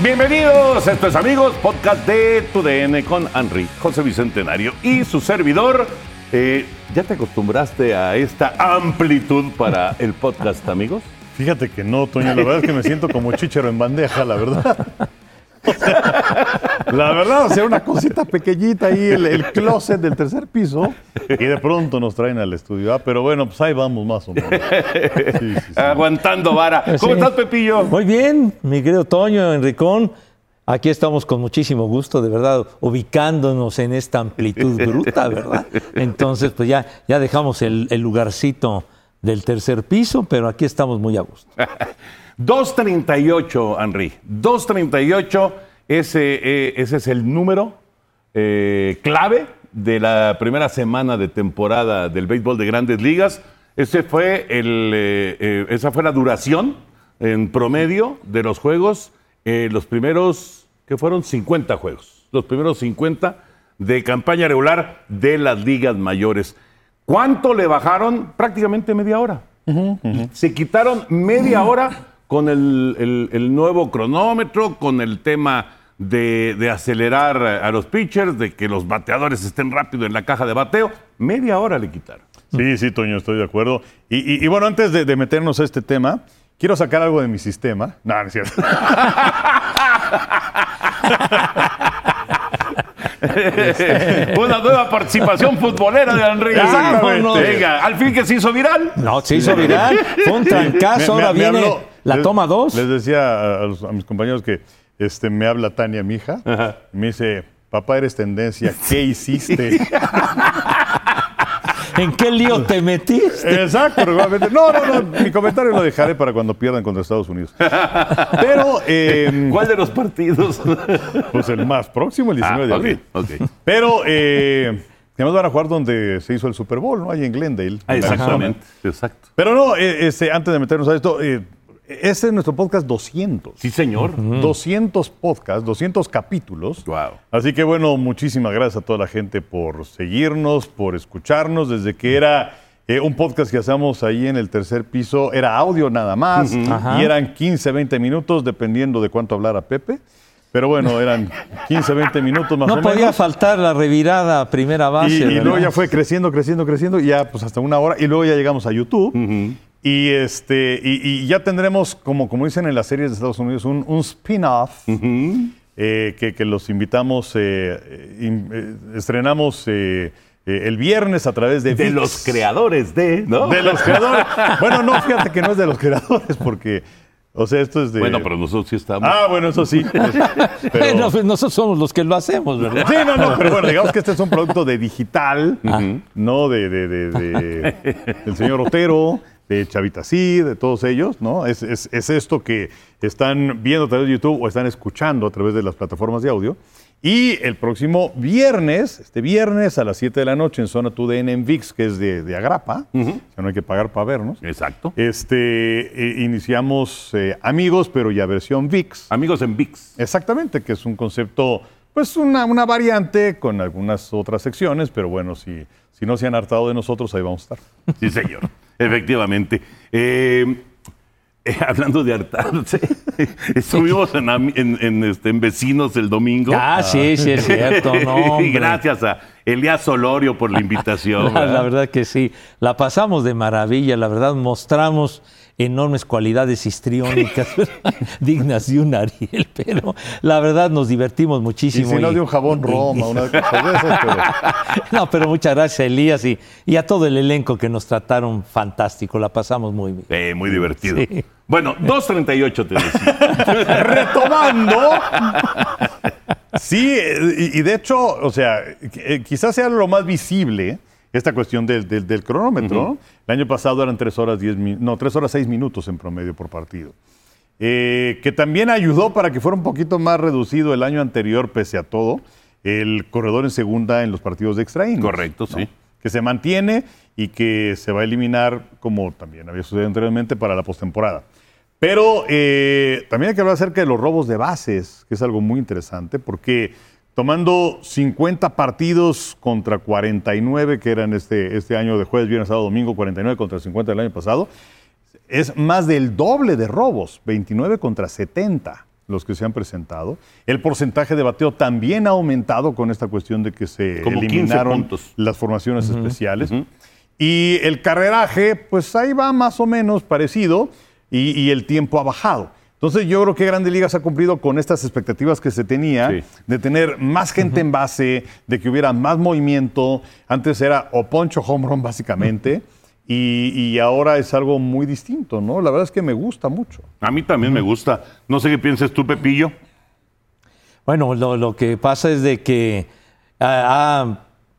Bienvenidos, esto es amigos, podcast de Tu DN con Henry, José Bicentenario y su servidor. Eh, ¿Ya te acostumbraste a esta amplitud para el podcast, amigos? Fíjate que no, Toño, la verdad es que me siento como chichero en bandeja, la verdad. La verdad, o sea, una cosita pequeñita ahí, el, el closet del tercer piso, y de pronto nos traen al estudio. Ah, pero bueno, pues ahí vamos más o menos. Sí, sí, sí. Aguantando vara. ¿Cómo Sí. estás, Pepillo? Muy bien, mi querido Toño, Enricón. Aquí estamos con muchísimo gusto, de verdad, ubicándonos en esta amplitud bruta, ¿verdad? Entonces, pues ya, ya dejamos el, el lugarcito del tercer piso, pero aquí estamos muy a gusto. 238, Henry. 238, ese, eh, ese es el número eh, clave de la primera semana de temporada del béisbol de grandes ligas. Ese fue el, eh, eh, esa fue la duración en promedio de los juegos, los primeros, que fueron 50 juegos, los primeros 50 de campaña regular de las ligas mayores. ¿Cuánto le bajaron? Prácticamente media hora. Se quitaron media hora con el, el- el nuevo cronómetro, con el tema de, de acelerar a los pitchers, de que los bateadores estén rápido en la caja de bateo. Media hora le quitaron. Sí, sí, Toño, estoy de acuerdo. Y, y- y bueno, antes de, de meternos a este tema, quiero sacar algo de mi sistema. No, no es cierto. Una nueva participación futbolera de. Vámonos. Venga, al fin que se hizo viral. No, se hizo viral, fue un trancazo, Me- ahora me viene habló- la les- toma dos. Les decía a, los- a mis compañeros que este, me habla Tania, mi hija, y me dice, papá, eres tendencia, ¿qué hiciste? ¿En qué lío te metiste? Exacto, regularmente. No, no, no, mi comentario lo dejaré para cuando pierdan contra Estados Unidos. Pero, eh, ¿Cuál de los partidos? pues el más próximo, el 19 de Ah, abril. ok, ok. Pero, eh, además van a jugar donde se hizo el Super Bowl, ¿no? Ahí en Glendale. Ah, Exactamente, exacto. Pero no, eh, este, antes de meternos a esto, ese es nuestro podcast 200. Sí, señor. 200 podcasts, 200 capítulos. Wow. Así que bueno, muchísimas gracias a toda la gente por seguirnos, por escucharnos, desde que era eh, un podcast que hacemos ahí en el tercer piso, era audio nada más, Ajá. y eran 15, 20 minutos, dependiendo de cuánto hablara Pepe. Pero bueno, eran 15, 20 minutos más o No menos. podía faltar la revirada a primera base. Y, luego ya fue creciendo, creciendo, creciendo, y ya pues hasta una hora, y luego ya llegamos a YouTube. Y, este, y, y ya tendremos, como, como dicen en las series de Estados Unidos, un, un spin-off eh, que, que los invitamos, eh, eh, in- eh, estrenamos eh, eh, el viernes a través de De ViX. los creadores de, ¿no? De los creadores. bueno, no, fíjate que no es de los creadores, porque, o sea, esto es de... Bueno, pero nosotros sí estamos. Ah, bueno, eso sí. Pero- pues nosotros somos los que lo hacemos, ¿verdad? Sí, no, no, pero bueno, digamos que este es un producto de digital. ¿no? De, de- de- de- del señor Otero, de Chavita Sí, de todos ellos, ¿no? Es, es- es esto que están viendo a través de YouTube o están escuchando a través de las plataformas de audio. Y el próximo viernes, este viernes a las 7 de la noche en Zona 2DN en VIX, que es de, de Agrapa, que no hay que pagar para vernos. Exacto. Este, eh, iniciamos eh, Amigos, pero ya versión VIX. Amigos en VIX. Exactamente, que es un concepto, pues una, una variante con algunas otras secciones, pero bueno, si, si no se han hartado de nosotros, ahí vamos a estar. Sí, señor. Efectivamente. Eh, eh, hablando de hartarse, estuvimos en, ami- en- en, este, en Vecinos el domingo. Ah, sí, sí, es cierto, no, y gracias a Elías Olorio por la invitación. La, verdad que sí, la pasamos de maravilla, la verdad mostramos enormes cualidades histriónicas dignas de un Ariel, pero la verdad nos divertimos Y muchísimo. si no y- de un jabón Roma, una de esas, pero No, pero muchas gracias a Elías y, y a todo el elenco que nos trataron fantástico, la pasamos muy bien. Eh, muy divertido. Sí. Bueno, 2.38 te decía. retomando. Sí, y, y de hecho, o sea, eh, quizás sea lo más visible esta cuestión del, del- del cronómetro. ¿no? El año pasado eran 3 horas 10 mi- no, 3 horas 6 minutos en promedio por partido. eh, que también ayudó para que fuera un poquito más reducido el año anterior, pese a todo, el corredor en segunda en los partidos de extra innings, Correcto, ¿no? sí. Que se mantiene y que se va a eliminar, como también había sucedido anteriormente, para la postemporada. Pero eh, también hay que hablar acerca de los robos de bases, que es algo muy interesante, porque tomando 50 partidos contra 49 que eran este, este año de jueves, viernes, sábado, domingo, 49 contra 50 del año pasado, es más del doble de robos, 29 contra 70 los que se han presentado. El porcentaje de bateo también ha aumentado con esta cuestión de que se Como 15 eliminaron las formaciones especiales. Y el carreraje, pues ahí va más o menos parecido y, y el tiempo ha bajado. Entonces yo creo que Grandes Ligas ha cumplido con estas expectativas que se tenía Sí. de tener más gente en base, de que hubiera más movimiento. Antes era o poncho home run básicamente y, y ahora es algo muy distinto, ¿no? La verdad es que me gusta mucho. A mí también me gusta. No sé qué piensas tú, Pepillo. Bueno, lo, lo que pasa es de que ha, ha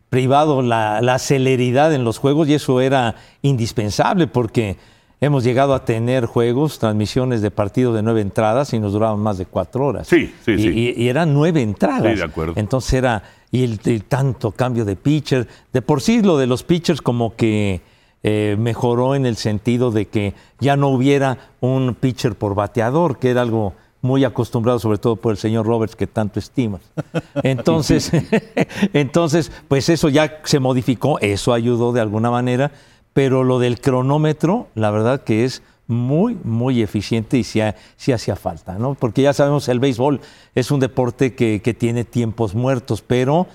privado la, la celeridad en los juegos y eso era indispensable porque hemos llegado a tener juegos, transmisiones de partidos de nueve entradas y nos duraban más de cuatro horas. Sí, sí, y, sí. Y, y eran nueve entradas. Sí, de acuerdo. Entonces era, y el, el tanto cambio de pitcher. De por sí lo de los pitchers como que eh, mejoró en el sentido de que ya no hubiera un pitcher por bateador, que era algo muy acostumbrado, sobre todo por el señor Roberts, que tanto estimas. Entonces, entonces, pues eso ya se modificó, eso ayudó de alguna manera, pero lo del cronómetro, la verdad que es muy, muy eficiente y sí, sí hacía falta, ¿no? Porque ya sabemos, el béisbol es un deporte que, que tiene tiempos muertos, pero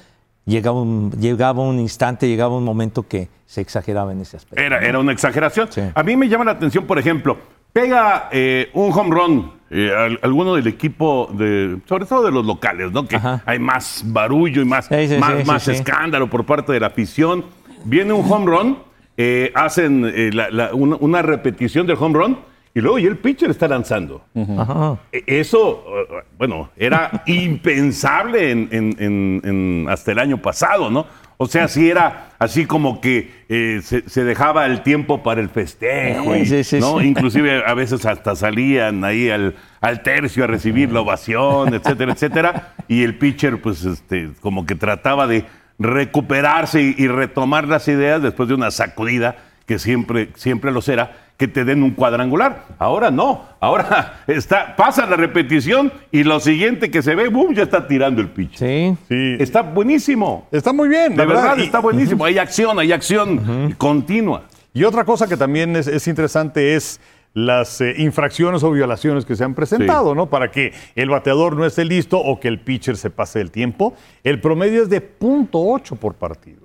llegaba un, llegaba un instante, llegaba un momento que se exageraba en ese aspecto. Era, era una exageración. Sí. A mí me llama la atención, por ejemplo, pega eh, un home run, eh, al- alguno del equipo, de, sobre todo de los locales, ¿no? Que Ajá. hay más barullo y más, Sí, sí, más, más escándalo por parte de la afición. Viene un home run, eh, hacen eh, la- la- una, una repetición del home run y luego y el pitcher está lanzando. Ajá. E- Eso, eh, bueno, era impensable en, en- en- en- hasta el año pasado, ¿no? O sea, sí era así como que eh, se, se dejaba el tiempo para el festejo, y, sí, sí, ¿no? sí. Inclusive a veces hasta salían ahí al, al tercio a recibir la ovación, etcétera, etcétera. Y el pitcher, pues, este, como que trataba de recuperarse y, y retomar las ideas después de una sacudida que siempre, siempre lo será, que te den un cuadrangular. Ahora no, ahora está, pasa la repetición y lo siguiente que se ve, ¡bum! ya está tirando el pitch. Sí. Sí. Está buenísimo. Está muy bien, De la verdad, Y- está buenísimo. Hay acción, hay acción continua. Y otra cosa que también es, es interesante es las eh, infracciones o violaciones que se han presentado, ¿no? Para que el bateador no esté listo o que el pitcher se pase el tiempo. El promedio es de .8 por partido.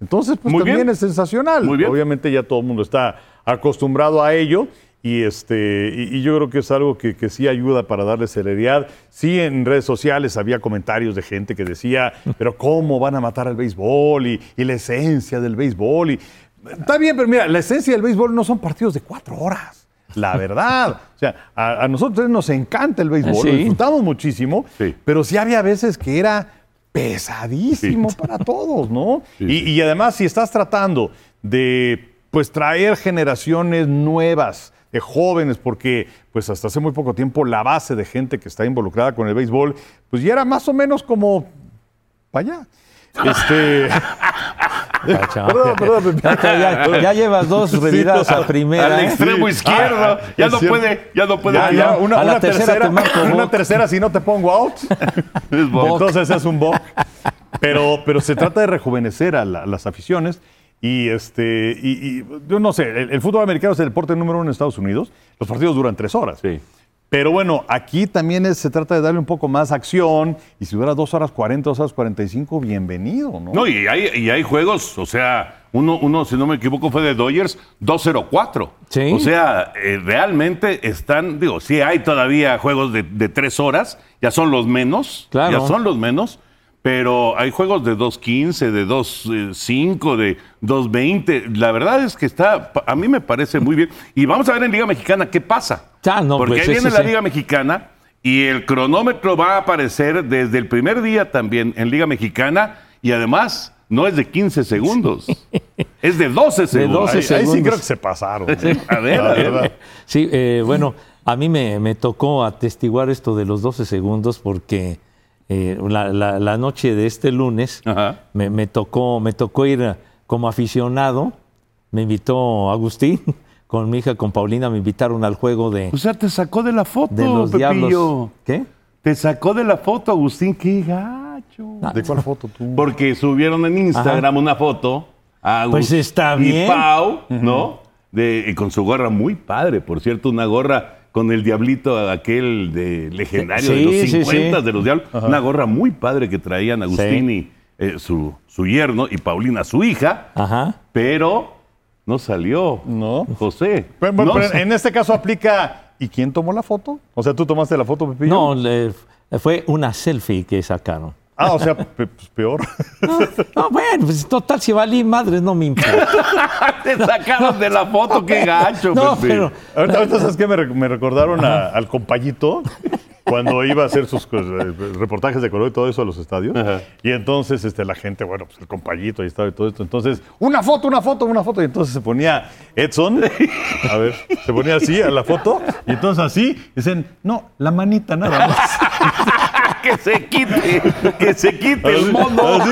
Entonces, pues Muy también bien. es sensacional. Muy bien. Obviamente ya todo el mundo está acostumbrado a ello. Y, este, y, y yo creo que es algo que, que sí ayuda para darle celeridad. Sí, en redes sociales había comentarios de gente que decía, pero ¿cómo van a matar al béisbol? Y, y la esencia del béisbol. Y, está bien, pero mira, la esencia del béisbol no son partidos de cuatro horas. La verdad. O sea, a, a nosotros nos encanta el béisbol, Sí. lo disfrutamos muchísimo, Sí. pero sí había veces que era pesadísimo para todos, ¿no? Sí, y, sí. y además, si estás tratando de pues traer generaciones nuevas de jóvenes, porque pues hasta hace muy poco tiempo la base de gente que está involucrada con el béisbol, pues ya era más o menos como para allá. Este. perdón, perdón. Ya, ya- ya llevas dos Sí, revidadas no. a primera. Al extremo Sí. izquierdo. Ah, ya, no puede, ya no puede. Ya, una, A la una tercera tercera, marco una tercera si no te pongo out. Es. Entonces es un boc. Pero, pero se trata de rejuvenecer a la- las aficiones. Y este, y, y yo no sé, el, el fútbol americano es el deporte número uno en Estados Unidos. Los partidos duran tres horas. Sí. Pero bueno, aquí también es- se trata de darle un poco más acción. Y si dura dos horas 40, dos horas 45, bienvenido, ¿no? No, y hay, y hay juegos, o sea, uno, uno, si no me equivoco, fue de Dodgers 2-0-4. Sí. O sea, eh, realmente están, digo, sí hay todavía juegos de, de tres horas, ya son los menos, Claro. ya son los menos, pero hay juegos de 2.15, de 2.5, de 2.20. La verdad es que está, a mí me parece muy bien. Y vamos a ver en Liga Mexicana qué pasa. Ah, no, Porque pues ahí viene la sí. Liga Mexicana y el cronómetro va a aparecer desde el primer día también en Liga Mexicana y además no es de 15 segundos, es de 12 segundos. 12 ahí, ahí sí segundos. creo que se pasaron. ¿eh? A ver, La a ver. verdad. Sí, eh, bueno, a mí me, me tocó atestiguar esto de los 12 segundos porque eh, la, la- la noche de este lunes me, me tocó, me tocó ir como aficionado. Me invitó Agustín con mi hija, con Paulina, me invitaron al juego de, O sea, te sacó de la foto, de los Pepillo. Diablos. ¿Qué? Te sacó de la foto, Agustín. Qué gacho. ¿De cuál foto tú? Porque subieron en Instagram una foto a Pues está y bien. Pau, ¿no? De, y con su gorra muy padre, por cierto, una gorra con el diablito aquel de legendario de los sí, 50 sí. de los diablos. Una gorra muy padre que traían Agustín Sí. y eh, su, su yerno y Paulina, su hija, Ajá. pero no salió. No. José. Pero, pero- No pero en este caso aplica. ¿Y quién tomó la foto? O sea, ¿tú tomaste la foto, Pepillo? No, le- fue una selfie que sacaron. Ah, o sea, pe- pues peor. No, bueno, pues total, si valí madre, no me importa. Te sacaron de la foto, qué gacho. No, Pepe. pero Ahorita, ahorita, ¿sabes qué? Me, re- me recordaron a- al compayito cuando iba a hacer sus cos- eh, reportajes de color y todo eso a los estadios. Ajá. Y entonces este, la gente, bueno, pues el compayito ahí estaba y todo esto. Entonces, una foto, una foto, una foto. Y entonces se ponía Edson, a ver, se ponía así a la foto. Y entonces así, dicen, no, la manita nada más. que se quite, que se quite el mono.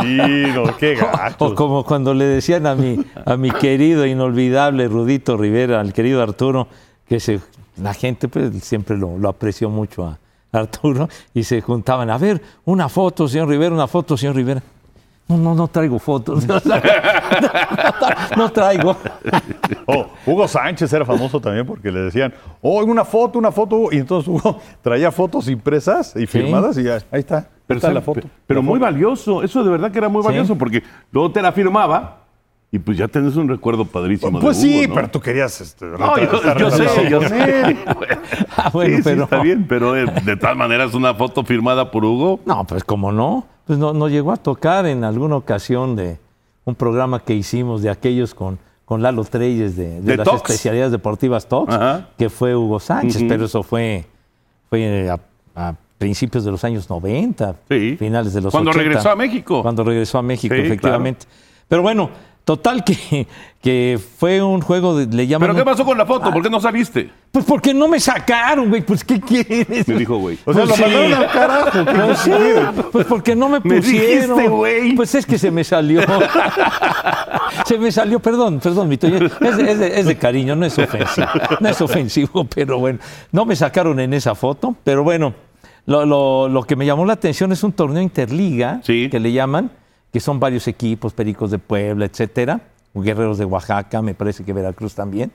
Sí, no, qué O gacho. como cuando le decían a mi, a mi querido, inolvidable Rudito Rivera, al querido Arturo, que se, la gente pues, siempre lo, lo apreció mucho a Arturo, y se juntaban, a ver, una foto, señor Rivera, una foto, señor Rivera. No, no, no traigo fotos. no traigo. Oh, Hugo Sánchez era famoso también porque le decían, oh, una foto, una foto. Y entonces Hugo traía fotos impresas y firmadas y ya, ahí está. Pero, está la foto. pero La muy foto. valioso, eso de verdad que era muy Sí. valioso porque luego te la firmaba y pues ya tenés un recuerdo padrísimo Pues de Hugo, sí, ¿no? pero tú querías este, No, yo, sé, yo con sé. Ah, bueno, sí, sí, pero- está bien, pero eh, de todas maneras una foto firmada por Hugo. No, pues como no, pues no, no llegó a tocar en alguna ocasión de un programa que hicimos de aquellos con, con Lalo Treyes de, de De las Tox. especialidades deportivas Tox, Ajá. que fue Hugo Sánchez, pero eso fue, fue a, a principios de los años 90, Sí. finales de los Cuando 80. regresó a México. Cuando regresó a México, Sí, efectivamente. Pero bueno, total que, que fue un juego, de, le llaman... ¿Pero qué pasó con la foto? ¿Por qué no saliste? Pues porque no me sacaron, güey, pues ¿qué quieres? Me dijo, güey. O sea, Pues lo sí. mandaron al carajo. ¿qué Pues sí, pues porque no me Me pusieron. dijiste, güey. Pues es que se me salió. se me salió, perdón, perdón, mi Toño. Es, de- es de, es de cariño, no es ofensivo. No es ofensivo, pero bueno. No me sacaron en esa foto, pero bueno. Lo, lo- lo que me llamó la atención es un torneo interliga, Sí. que le llaman, que son varios equipos, Pericos de Puebla, etcétera, Guerreros de Oaxaca, me parece que Veracruz también.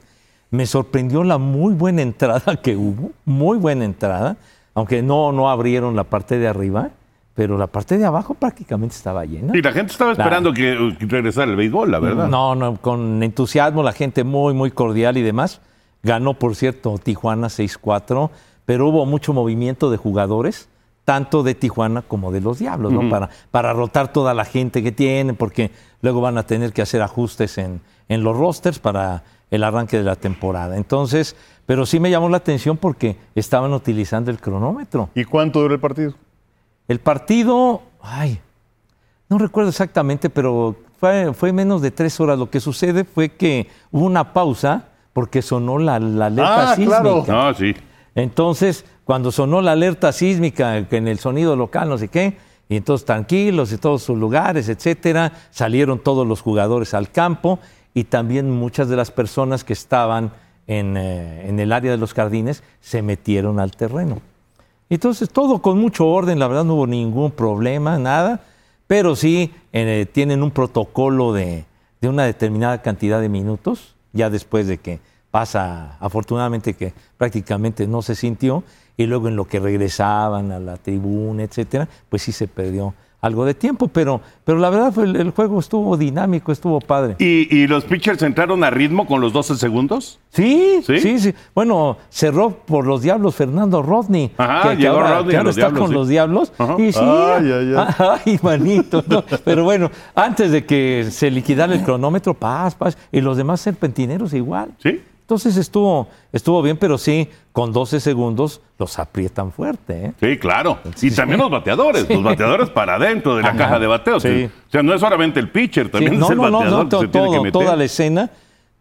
Me sorprendió la muy buena entrada que hubo, muy buena entrada, aunque no, no abrieron la parte de arriba, pero la parte de abajo prácticamente estaba llena. Y la gente estaba esperando que, que regresara el béisbol, la verdad. No, no, con entusiasmo, la gente muy, muy cordial y demás. Ganó, por cierto, Tijuana 6-4, pero hubo mucho movimiento de jugadores, tanto de Tijuana como de los Diablos, ¿no? Para, para rotar toda la gente que tienen, porque luego van a tener que hacer ajustes en, en los rosters para el arranque de la temporada. Entonces, pero sí me llamó la atención porque estaban utilizando el cronómetro. ¿Y cuánto duró el partido? El partido, ay, no recuerdo exactamente, pero fue, fue menos de tres horas. Lo que sucede fue que hubo una pausa porque sonó la, la alerta Ah, sísmica. claro. No, sí. Entonces, cuando sonó la alerta sísmica, en el sonido local, no sé qué, y entonces tranquilos y todos sus lugares, etcétera, salieron todos los jugadores al campo y también muchas de las personas que estaban en, eh, en el área de los jardines se metieron al terreno. Entonces, todo con mucho orden, la verdad no hubo ningún problema, nada, pero sí eh, tienen un protocolo de una determinada cantidad de minutos, ya después de que pasa, afortunadamente que prácticamente no se sintió, y luego en lo que regresaban a la tribuna, etcétera, pues sí se perdió algo de tiempo, pero, pero la verdad fue el, el juego estuvo dinámico, estuvo padre. ¿Y, y los pitchers entraron a ritmo con los 12 segundos? Sí, ¿Sí? sí, sí, Bueno, cerró por los Diablos Fernando Rodney. Ajá, ahora, Rodney que a ahora los está Diablos, con sí. los Diablos. Ajá. Y sí, Ay, ay, ay. ay, manito. ¿no? Pero bueno, antes de que se liquidara el cronómetro, paz, paz, y los demás serpentineros igual. Sí. Entonces estuvo, estuvo bien, pero sí, con 12 segundos los aprietan fuerte. ¿eh? Sí, claro. Y también los bateadores, los bateadores para adentro de la Ajá. caja de bateos. Sí. O sea, no es solamente el pitcher, también Sí, es no, el no, no, bateador no, que to- se tiene que todo, meter. toda la escena.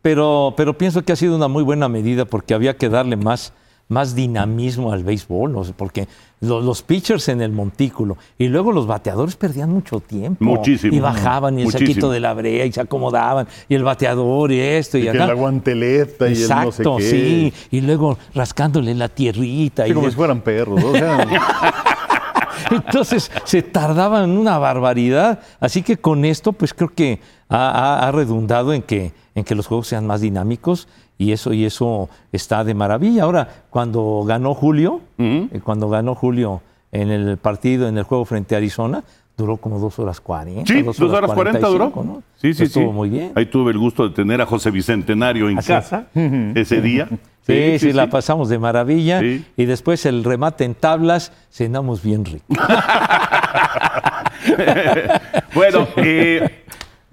pero, pero pienso que ha sido una muy buena medida porque había que darle más, más dinamismo al béisbol, porque lo- los, pitchers en el montículo y luego los bateadores perdían mucho tiempo. Muchísimo. Y bajaban y el Muchísimo. saquito de la brea y se acomodaban y el bateador y esto y, Y acá. la guanteleta y el no sé Exacto, qué. sí. Y luego rascándole la tierrita. Sí, y como si fueran perros. ¿no? O sea, Entonces se tardaban una barbaridad. Así que con esto, pues creo que ha, ha- ha redundado en que, en que los juegos sean más dinámicos y eso, y eso está de maravilla. Ahora, cuando ganó Julio, eh, cuando ganó Julio en el partido, en el juego frente a Arizona, duró como dos horas cuarenta. Sí, dos horas cuarenta duró. 45, ¿no? Sí, sí, Estuvo sí. muy bien. Ahí tuve el gusto de tener a José Bicentenario en Así casa ese día. Sí, sí, la pasamos de maravilla. Y después el remate en tablas, cenamos bien rico. Bueno, eh,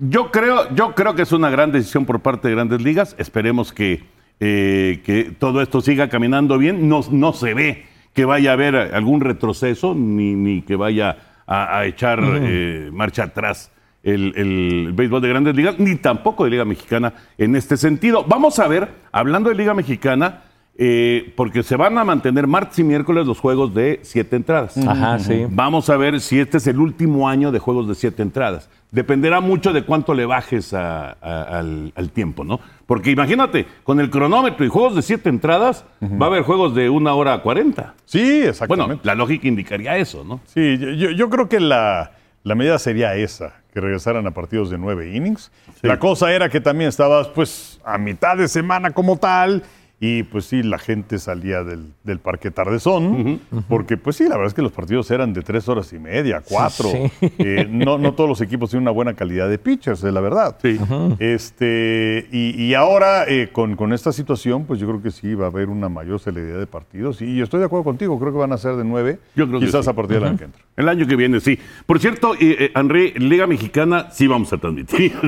yo, creo, yo creo que es una gran decisión por parte de Grandes Ligas. Esperemos que, eh, que todo esto siga caminando bien. No, no se ve que vaya a haber algún retroceso ni, ni que vaya a, a echar eh, marcha atrás el, el béisbol de Grandes Ligas, ni tampoco de Liga Mexicana en este sentido. Vamos a ver, hablando de Liga Mexicana, eh, porque se van a mantener martes y miércoles los juegos de siete entradas. Ajá, sí. Vamos a ver si este es el último año de juegos de siete entradas. Dependerá mucho de cuánto le bajes a- a- al, al tiempo, ¿no? Porque imagínate, con el cronómetro y juegos de siete entradas, va a haber juegos de una hora cuarenta. sí, exactamente. Bueno, la lógica indicaría eso, ¿no? Sí, yo- creo que la, la medida sería esa, que regresaran a partidos de nueve innings. La cosa era que también estabas pues a mitad de semana como tal y pues sí, la gente salía del, del parque tardezón, porque pues sí, la verdad es que los partidos eran de tres horas y media, cuatro. Sí. Eh, no, no todos los equipos tienen una buena calidad de pitchers, es la verdad. Sí. Este, y, y ahora eh, con, con esta situación, pues yo creo que sí va a haber una mayor celeridad de partidos. Y yo estoy de acuerdo contigo, creo que van a ser de nueve, Yo creo que quizás sí. a partir del año que entra. El año que viene, sí. Por cierto, eh, eh, Henry, Liga Mexicana sí vamos a transmitir.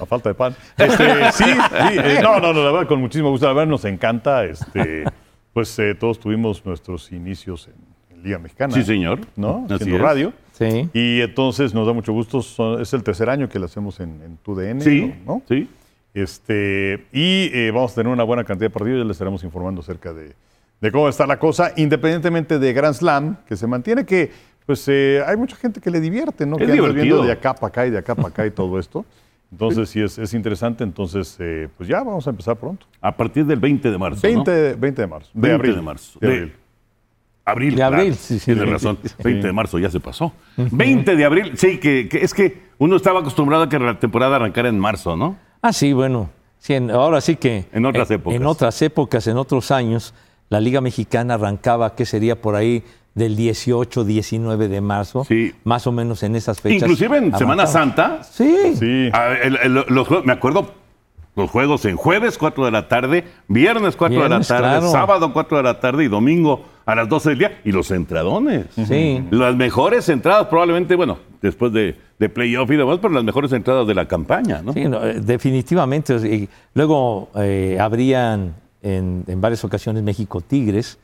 A falta de pan. Este, sí, sí. eh, no, no, no, la verdad, con muchísimo gusto. La verdad, nos encanta. Este, pues eh, todos tuvimos nuestros inicios en, en Liga Mexicana. Sí, señor. ¿No? Así Haciendo es. radio. Sí. Y entonces nos da mucho gusto. son- es el tercer año que lo hacemos en, en TUDN. sí, ¿no? sí. Este, y eh, vamos a tener una buena cantidad de partidos. Ya les estaremos informando acerca de, de cómo está la cosa, independientemente de Grand Slam, que se mantiene, que pues eh, hay mucha gente que le divierte, ¿no? Es que viendo de acá para acá y de acá para acá y todo esto. Entonces, sí, es, es interesante. Entonces, eh, pues ya vamos a empezar pronto. A partir del 20 de marzo. 20, ¿no? 20 de marzo. De 20 abril. de marzo. De De- abril. Abril. De abril, claro. sí, sí, Tienes razón. 20 de marzo ya se pasó. 20 de abril, sí, que, que es que uno estaba acostumbrado a que la temporada arrancara en marzo, ¿no? Ah, sí, bueno. Sí, en- ahora sí que. En otras épocas. En otras épocas, en otros años, la Liga Mexicana arrancaba, ¿qué sería por ahí? Del 18, 19 de marzo. Sí. Más o menos en esas fechas. Inclusive en Semana. Santa, Sí. Sí. a ver, el- el- los me acuerdo los juegos en jueves 4 de la tarde, viernes 4 de la tarde, claro. sábado 4 de la tarde y domingo a las 12 del día. Y los entradones. Sí. Las mejores entradas, probablemente, bueno, después de, de playoff y demás, pero las mejores entradas de la campaña, ¿no? Sí, no, eh, definitivamente. y luego eh, habrían en, en varias ocasiones México Tigres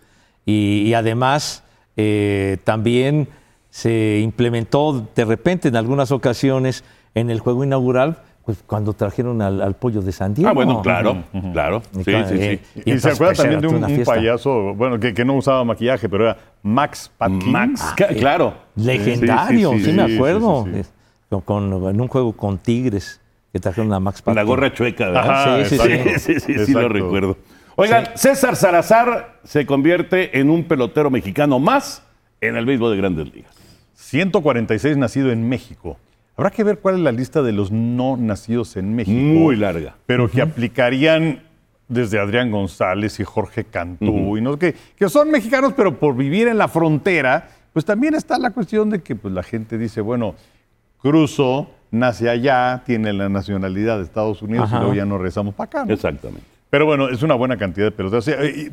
y, y además eh, también se implementó de repente en algunas ocasiones en el juego inaugural, pues cuando trajeron al, al pollo de San Diego. Ah, bueno, claro, claro. Y Sí, claro, sí, eh, sí. Y, se acuerda pues, también de un, payaso, bueno, que, que no usaba maquillaje, pero era Max Patkin. Max, ca- claro. Legendario, sí, Sí, sí, sí, me acuerdo. sí, sí, sí. Es- Con, con- en un juego con Tigres que trajeron a Max Con la Patkin. gorra chueca, ¿verdad? Ajá, Sí, sí, Sí, sí, sí, sí, lo recuerdo. Oigan, César Salazar se convierte en un pelotero mexicano más en el béisbol de grandes ligas. 146 nacido en México. Habrá que ver cuál es la lista de los no nacidos en México. Muy larga. Pero que aplicarían desde Adrián González y Jorge Cantú, y no que, que son mexicanos, pero por vivir en la frontera, pues también está la cuestión de que pues, la gente dice, bueno, cruzo, nace allá, tiene la nacionalidad de Estados Unidos Ajá. y luego ya nos regresamos para acá. ¿no? Exactamente. Pero bueno, es una buena cantidad de sea, y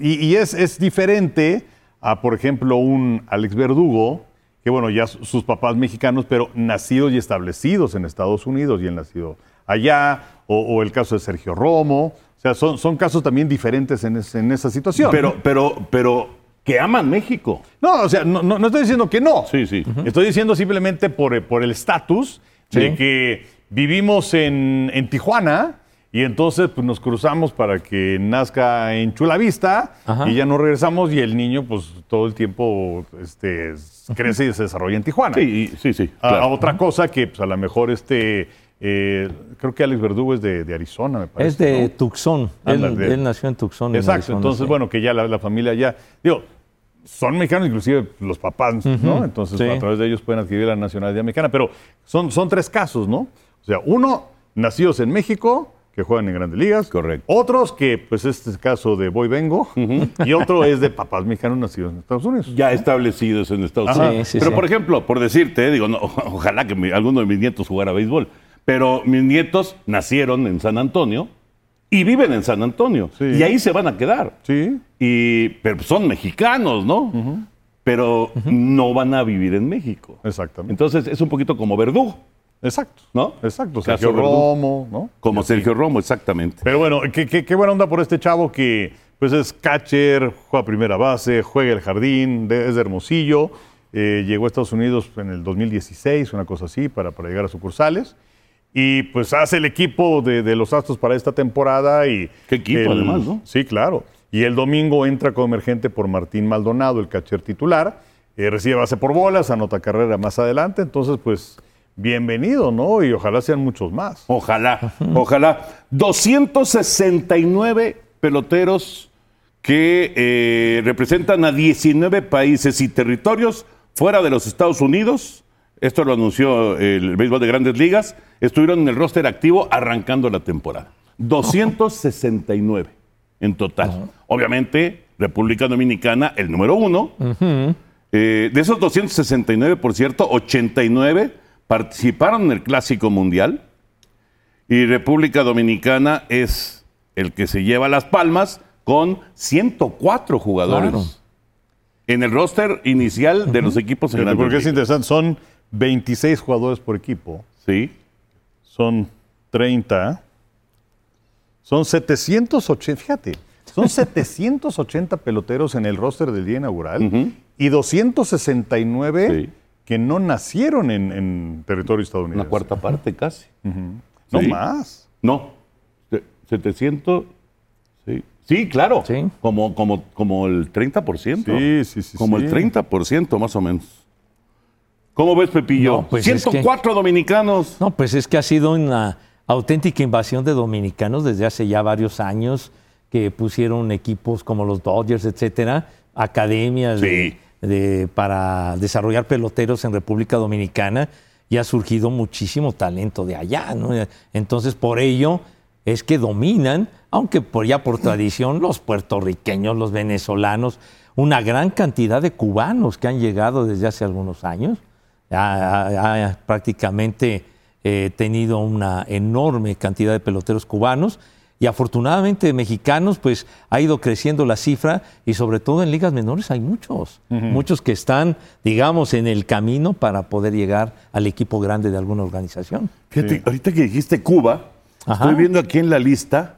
y- y es, es diferente a, por ejemplo, un Alex Verdugo, que bueno, ya su- sus papás mexicanos, pero nacidos y establecidos en Estados Unidos y han nacido allá, o, o el caso de Sergio Romo. O sea, son, son casos también diferentes en, es- en esa situación. Pero, pero, pero, que aman México. No, o sea, no, no- no estoy diciendo que no. Sí, sí. Estoy diciendo simplemente por, por el estatus de que vivimos en, en Tijuana y entonces pues, nos cruzamos para que nazca en Chula Vista Ajá. y ya no regresamos y el niño pues todo el tiempo este, crece y se desarrolla en Tijuana. Sí, sí, sí. A- claro. A, otra cosa que pues, a lo mejor este, eh, creo que Alex Verdugo es de, de Arizona, me parece. Es de ¿no? Tucson. Él, nació en Tucson. en Exacto, Arizona, entonces sí. bueno, que ya la, la familia ya, digo, son mexicanos inclusive los papás, ¿no? Entonces sí. a través de ellos pueden adquirir la nacionalidad mexicana, pero son, son tres casos, ¿no? O sea, uno, nacidos en México, que juegan en grandes ligas. Correcto. Otros que, pues este es el caso de Voy Vengo, y otro es de papás mexicanos nacidos en Estados Unidos. ya establecidos en Estados Ajá. Unidos. Sí, sí, pero, sí. por ejemplo, por decirte, digo, no, ojalá que mi- alguno de mis nietos jugara béisbol, pero mis nietos nacieron en San Antonio y viven en San Antonio. Sí. Y ahí se van a quedar. Sí, Y, pero son mexicanos, ¿no? Pero no van a vivir en México. exactamente. Entonces es un poquito como Verdugo, Exacto. ¿no? Exacto. Sergio. Romo, ¿no? Como Sergio Romo, exactamente. Pero bueno, qué, qué- qué buena onda por este chavo que pues es catcher, juega primera base, juega el jardín, de- es de Hermosillo. eh, llegó a Estados Unidos en el 2016, una cosa así, para, para llegar a sucursales. Y pues hace el equipo de, de los Astros para esta temporada. y Qué equipo, el- además, ¿no? Sí, claro. Y el domingo entra como emergente por Martín Maldonado, el catcher titular. eh, recibe base por bolas, anota carrera más adelante. Entonces, pues, bienvenido, ¿no? Y ojalá sean muchos más. Ojalá, ojalá. 269 peloteros que eh, representan a 19 países y territorios fuera de los Estados Unidos. Esto lo anunció el béisbol de grandes ligas. Estuvieron en el roster activo arrancando la temporada. 269 en total. Obviamente, República Dominicana, el número uno. Eh, de esos 269, por cierto, 89 participaron en el Clásico Mundial. Y República Dominicana es el que se lleva las palmas con 104 jugadores. Claro. En el roster inicial de los equipos en Grandes Porque es interesante, son 26 jugadores por equipo, Sí. son 30, son 780, fíjate, son 780 peloteros en el roster del día inaugural y 269 Sí. Que no nacieron en, en territorio estadounidense. Una cuarta parte casi. No Sí. más. No. Se- 700. Sí. Sí, claro. Sí. Como, como, como el 30%. Sí, sí, sí, Como sí. el 30% más o menos. ¿Cómo ves, Pepillo? No, pues es que- 104 dominicanos. No, pues es que ha sido una auténtica invasión de dominicanos desde hace ya varios años que pusieron equipos como los Dodgers, etcétera, academias de- Sí. de- para desarrollar peloteros en República Dominicana y ha surgido muchísimo talento de allá. Entonces, por ello es que dominan, aunque por ya por tradición, los puertorriqueños, los venezolanos, una gran cantidad de cubanos que han llegado desde hace algunos años ha prácticamente eh, tenido una enorme cantidad de peloteros cubanos y afortunadamente mexicanos, pues ha ido creciendo la cifra y sobre todo en ligas menores hay muchos, muchos que están, digamos, en el camino para poder llegar al equipo grande de alguna organización. Fíjate, ahorita que dijiste Cuba, Ajá. estoy viendo aquí en la lista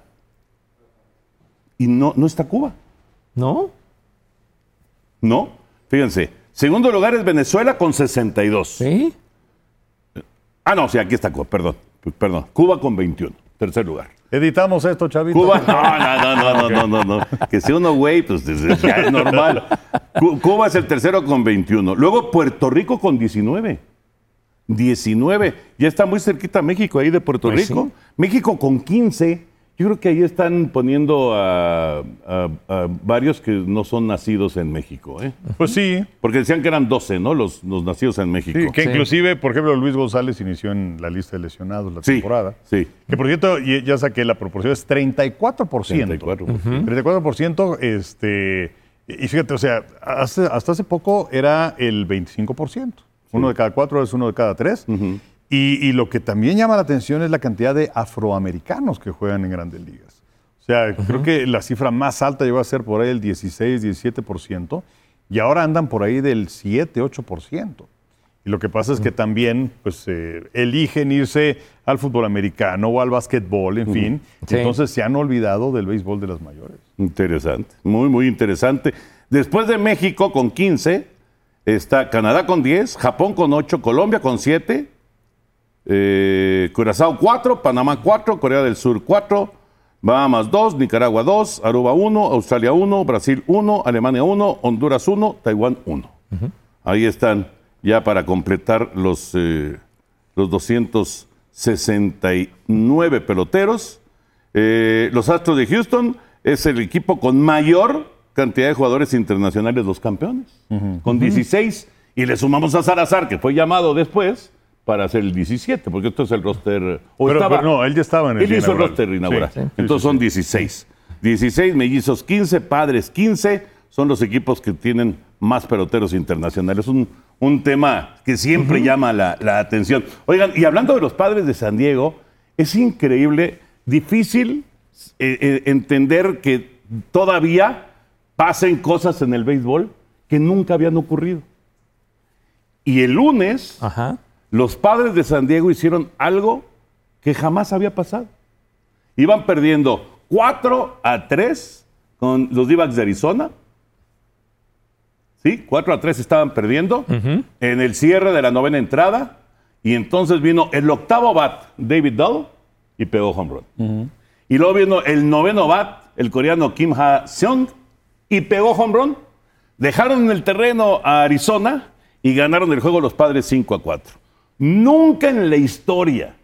y no, no está Cuba. ¿No? ¿No? Fíjense. Segundo lugar es Venezuela con 62. Sí. Ah, no, sí, aquí está Cuba, perdón. Perdón. Cuba con 21. Tercer lugar. Editamos esto, chavito. Cuba, no, no, no, no, no, no, no. Que sea uno güey, pues es- ya es normal. Cu- Cuba es el tercero con 21. Luego Puerto Rico con 19. 19. Ya está muy cerquita México ahí de Puerto Pues Rico. sí. México con 15. Yo creo que ahí están poniendo a, a- a varios que no son nacidos en México. ¿eh? Pues sí, Porque decían que eran 12, ¿no? Los, los nacidos en México. sí, que Sí. inclusive, por ejemplo, Luis González inició en la lista de lesionados la Sí, temporada. sí. Que por cierto, ya saqué la proporción, es 34%. 34. 34%, este, y fíjate, o sea, hace- hasta hace poco era el 25%. Uno de cada cuatro es uno de cada tres. Y, y lo que también llama la atención es la cantidad de afroamericanos que juegan en grandes ligas. O sea, creo que la cifra más alta llegó a ser por ahí el 16, 17%, y ahora andan por ahí del 7, 8%. Y lo que pasa es que también pues, eh, eligen irse al fútbol americano o al básquetbol, en fin. Sí. Entonces se han olvidado del béisbol de las mayores. Interesante, muy, muy interesante. Después de México con 15, está Canadá con 10, Japón con 8, Colombia con 7 eh, Curazao 4, Panamá 4, Corea del Sur 4, Bahamas 2, Nicaragua 2, Aruba 1, Australia 1, Brasil 1, Alemania 1, Honduras 1, Taiwán 1. Ahí están ya para completar los, eh, los 269 peloteros. Eh, los Astros de Houston es el equipo con mayor cantidad de jugadores internacionales, los campeones, con 16. Y le sumamos a Salazar, que fue llamado después para hacer el 17, porque esto es el roster. o Pero, estaba- pero no, él ya estaba en el él hizo el roster inaugural. Sí, sí, Entonces sí, son sí. 16. 16, mellizos 15, padres 15. Son los equipos que tienen más peloteros internacionales. Un, un tema que siempre llama la, la atención. Oigan, y hablando de los padres de San Diego, es increíble, difícil eh, eh, entender que todavía pasen cosas en el béisbol que nunca habían ocurrido. Y el lunes, Ajá. Los padres de San Diego hicieron algo que jamás había pasado. Iban perdiendo 4 a 3 con los d de Arizona. Sí, 4 a 3 estaban perdiendo en el cierre de la novena entrada. Y entonces vino el octavo bat, David Dull, y pegó home run. Y luego vino el noveno bat, el coreano Kim Ha-seong, y pegó home run. Dejaron en el terreno a Arizona y ganaron el juego los padres 5 a 4. Nunca en la historia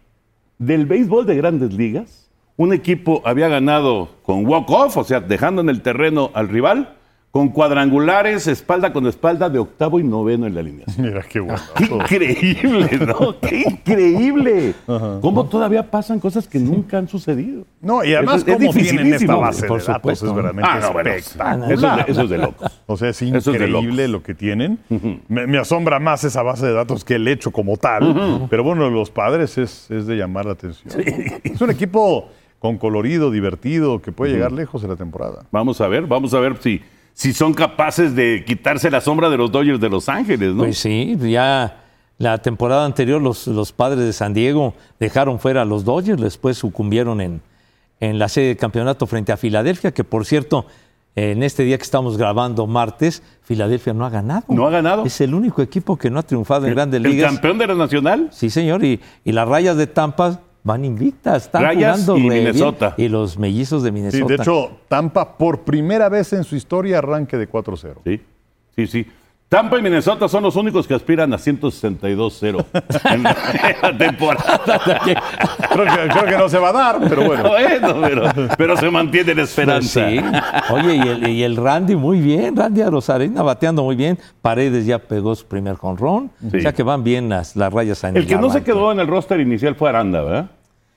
del béisbol de grandes ligas un equipo había ganado con walk-off, o sea, dejando en el terreno al rival, con cuadrangulares, espalda con espalda, de octavo y noveno en la línea. Mira qué bueno. ¡Qué increíble, ¿no? ¡Qué increíble! ¿Cómo todavía pasan cosas que nunca han sucedido? No, y además, es- es ¿cómo tienen esta base por de datos? supuesto. Es verdaderamente Ah, no, espectacular. Eso es, de, eso es de locos. O sea, es increíble lo que tienen. me, me asombra más esa base de datos que el hecho como tal. Pero bueno, los padres es, es de llamar la atención. Es un equipo con colorido, divertido, que puede llegar lejos en la temporada. Vamos a ver, vamos a ver si, si son capaces de quitarse la sombra de los Dodgers de Los Ángeles, ¿no? Pues sí, ya la temporada anterior los, los padres de San Diego dejaron fuera a los Dodgers, después sucumbieron en, en la serie de campeonato frente a Filadelfia, que por cierto, en este día que estamos grabando martes, Filadelfia no ha ganado. ¿No ha ganado? Es el único equipo que no ha triunfado en grandes ¿El ligas. campeón de la Nacional? Sí, señor, y, y las rayas de Tampa van invictas, están Rayas jugando y re bien. Minnesota. Y los mellizos de Sí, Minnesota. de hecho, Tampa por primera vez en su historia arranque de 4-0. Sí, sí, sí. Tampa y Minnesota son los únicos que aspiran a 162-0 en la temporada. Creo que, creo que no se va a dar, pero bueno. Bueno, pero, pero se mantiene la Pues esperanza. sí. Oye, y el, y el Randy muy bien, Randy Arozarena bateando muy bien. Paredes ya pegó su primer jonrón. Sí. O sea que van bien las, las rayas en El que no se quedó en el roster inicial fue Aranda, ¿verdad?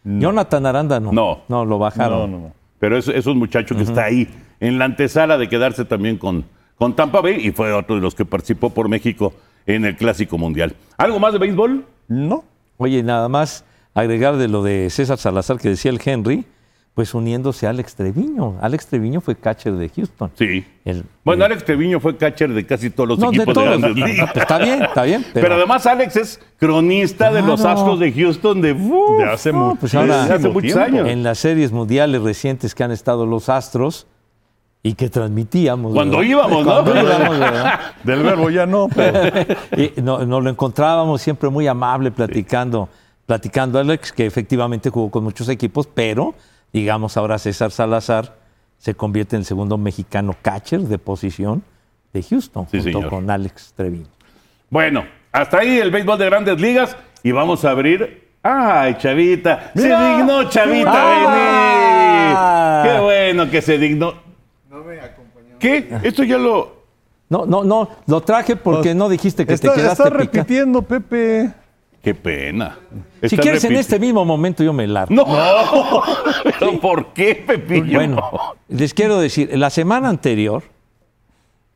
Jonathan Aranda no. No. No, lo bajaron. No, no, no. Pero es, es un muchacho que está ahí, en la antesala de quedarse también con, con Tampa Bay y fue otro de los que participó por México en el Clásico Mundial. ¿Algo más de béisbol? No. Oye, nada más agregar de lo de César Salazar que decía el Henry, pues uniéndose a Alex Treviño. Alex Treviño fue catcher de Houston. Sí. El- Bueno, el- Alex Treviño fue catcher de casi todos los no, de equipos de, todos. grandes ligas. Pues está bien, está bien. Pero, Pero, además Alex es cronista de los. Astros de Houston de, uf, De hace, no, mucho pues ahora- de hace muchos años. en las series mundiales recientes que han estado los Astros y que transmitíamos. Cuando ¿verdad? íbamos, ¿no? Cuando íbamos, ¿verdad? Del verbo ya no, pero Y no- nos lo encontrábamos siempre muy amable platicando, platicando Alex, que efectivamente jugó con muchos equipos, pero digamos ahora César Salazar se convierte en el segundo mexicano catcher de posición de Houston, Sí, junto señor. con Alex Treviño. Bueno, hasta ahí el béisbol de grandes ligas y vamos a abrir. ¡Ay, Chavita! ¡Se dignó Chavita Ah. venir! ¡Qué bueno que se dignó! ¿Qué? Esto ya lo. No, no, no, lo traje porque no dijiste que está, te quedaste está repitiendo, Pepe. ¡Qué pena! Si quieres en este mismo momento yo me largo. ¡No! ¿Pero por qué, Pepillo? Bueno, les quiero decir, la semana anterior,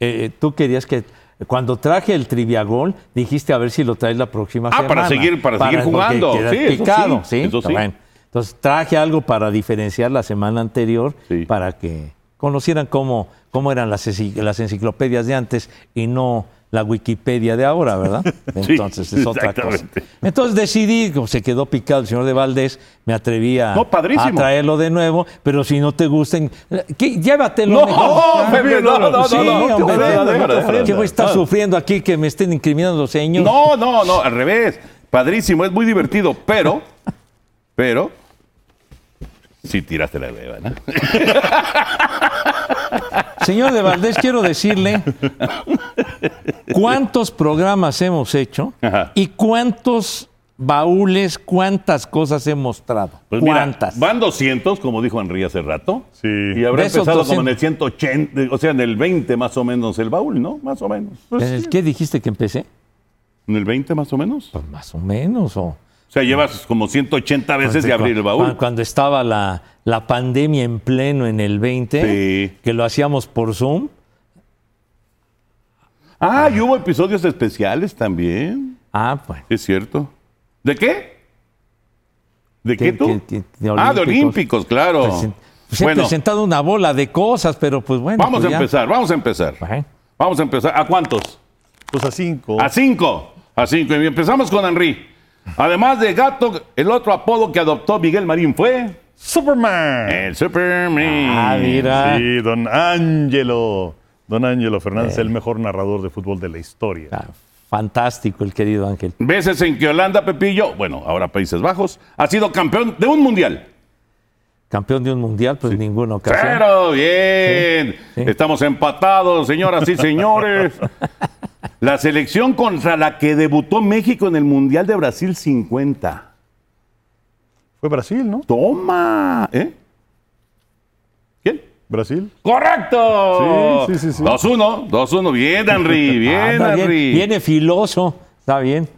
eh, tú querías que cuando traje el triviagol, dijiste a ver si lo traes la próxima Ah, semana. para seguir- para seguir jugando. Sí, picado, sí, eso sí. Bueno, entonces traje algo para diferenciar la semana anterior, Sí. para que conocieran cómo, cómo eran las, enci- las enciclopedias de antes y no la Wikipedia de ahora, ¿verdad? Sí, Entonces es otra cosa. Entonces decidí, como se quedó picado el señor de Valdés, me atreví a, No, padrísimo. a traerlo de nuevo, pero si no te gusten, ¿qué? llévatelo No, mejor. No, no, no, Sí, no, hombre, no ¿qué voy a estar No. sufriendo aquí que me estén incriminando los señores? No, no, no, al revés. Padrísimo, es muy divertido, pero, pero, sí tiraste la beba, ¿no? Señor de Valdés, quiero decirle cuántos programas hemos hecho Ajá. y cuántos baúles, cuántas cosas he mostrado. Pues mira, ¿Cuántas? van 200, como dijo Henry hace rato. Sí. Y habrá empezado como en 200. el 180, o sea, en el 20 más o menos el baúl, ¿no? Más o menos. ¿En el qué dijiste que empecé? ¿En el 20 más o menos? Pues más o menos. O, O sea, llevas como 180 veces de abrir el baúl. Cuando, estaba la, la pandemia en pleno en el 20, Sí. que lo hacíamos por Zoom. Ah, y hubo episodios especiales también. Ah, pues. Es cierto. ¿De qué? ¿De qué, ¿Qué- tú? de ah, de olímpicos? claro. Pues he bueno, presentado una bola de cosas, pero pues bueno. vamos pues a ya. empezar, vamos a empezar. Vamos a empezar. ¿A cuántos? Pues a cinco. A cinco. A cinco. Y empezamos con Henry. Además de gato, el otro apodo que adoptó Miguel Marín fue Superman. el Superman. Ah, mira. Sí, don Ángelo. Don Ángelo Fernández, el mejor narrador de fútbol de la historia. Ah, fantástico el querido Ángel. Veces en que Holanda, Pepillo, bueno, ahora Países Bajos, ha sido campeón de un mundial. Campeón de un mundial, pues ninguna ocasión. Pero bien, Sí, sí. estamos empatados, señoras y señores. La selección contra la que debutó México en el Mundial de Brasil 50. Fue Brasil, ¿no? Toma, ¿eh? ¿Quién? Brasil. ¡Correcto! Sí, sí, sí, sí. 2-1, 2-1. Bien, Henry, bien, bien, Henry. viene filoso, está bien.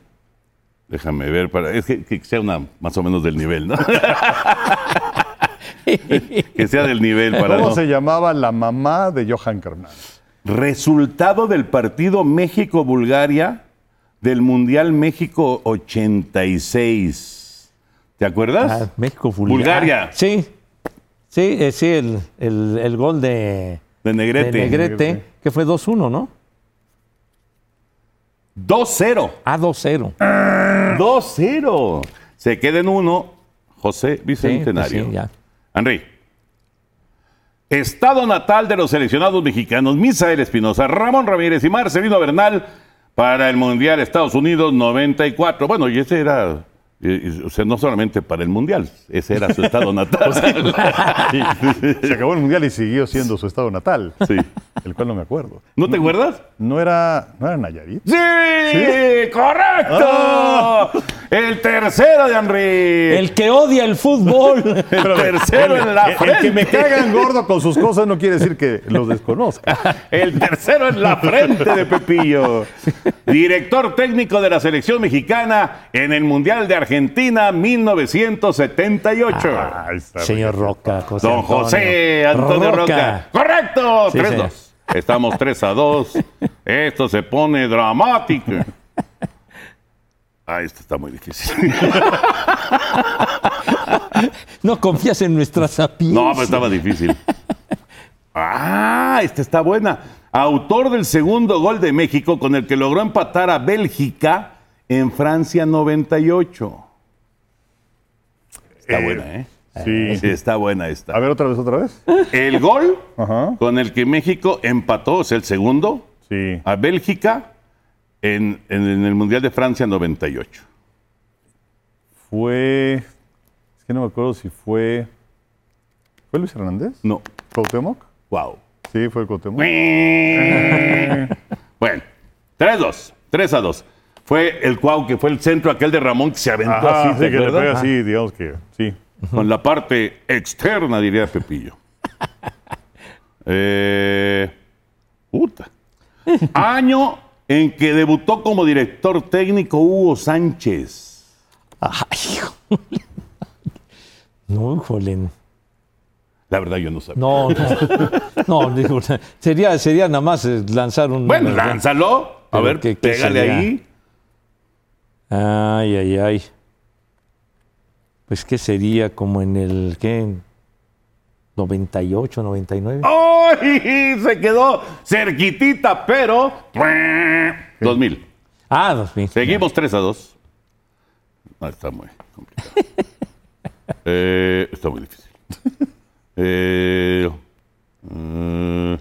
Déjame ver, para, es que, que sea una más o menos del nivel, ¿no? que sea del nivel para ¿Cómo no. se llamaba la mamá de Johan Carnal? Resultado del partido México-Bulgaria del Mundial México 86. ¿Te acuerdas? Ah, México Bulgaria. Bulgaria. Sí, sí, eh, sí, el, el- el gol de, De Negrete. de Negrete, que fue 2-1, ¿no? 2-0. Ah, 2-0. 2-0. Se queda en uno José Sí, Bicentenario. pues sí, ya. Henry. Estado natal de los seleccionados mexicanos Misael Espinosa, Ramón Ramírez y Marcelino Bernal para el Mundial Estados Unidos 94. Bueno, y ese era, o sea, no solamente para el Mundial, ese era su estado natal. Sí, se acabó el mundial y siguió siendo su estado natal, Sí. el cual no me acuerdo. ¿No te acuerdas? ¿No era, no era Nayarit? ¡Sí! ¡Correcto! Ah. El tercero de Henry. El que odia el fútbol. El tercero en la El, el que me frente. cagan gordo con sus cosas no quiere decir que los desconozca. El tercero en la frente de Pepillo. Director técnico de la selección mexicana en el Mundial de Argentina 1978. Ahí está, Señor Roca, José Don Antonio. José Antonio Roca. ¡Correcto! Sí, 3-2. Estamos 3 a 2. Esto se pone dramático. Ah, esto está muy difícil. No confías en nuestra sapiencia. No, pero estaba difícil. Ah, esta está buena. Autor del segundo gol de México con el que logró empatar a Bélgica en Francia 98. Está Eh, buena, ¿eh? Sí. Sí, está buena esta. A ver, otra vez, otra vez. El gol Ajá. con el que México empató, es el segundo, Sí. a Bélgica en, en- en el Mundial de Francia 98. Fue. Es que no me acuerdo si fue. ¿Fue Luis Hernández? No. ¿Cuauhtémoc? Wow. Sí, fue Cuauhtémoc. bueno, 3-2, 3 a 2. Fue el Cuau que fue el centro aquel de Ramón que se aventó Ajá, así, sí, ¿te que le pega así, digamos que sí. Con la parte externa, diría Pepillo. Eh, puta. Año en que debutó como director técnico Hugo Sánchez. Ay. No, híjole. La verdad yo no sabía. No, no. No, digo, sería, sería nada más eh, lanzar un. Bueno, lánzalo. A Pero ver, ¿qué- qué pégale sería? ahí. Ay, ay, ay. Pues, ¿qué sería como en el. ¿Qué? 98, 99. ¡Ay! Se quedó cerquitita, pero. 2000. Ah, 2000. Seguimos 3 a 2. No, está muy complicado. Eh, está muy difícil. Eh, mm,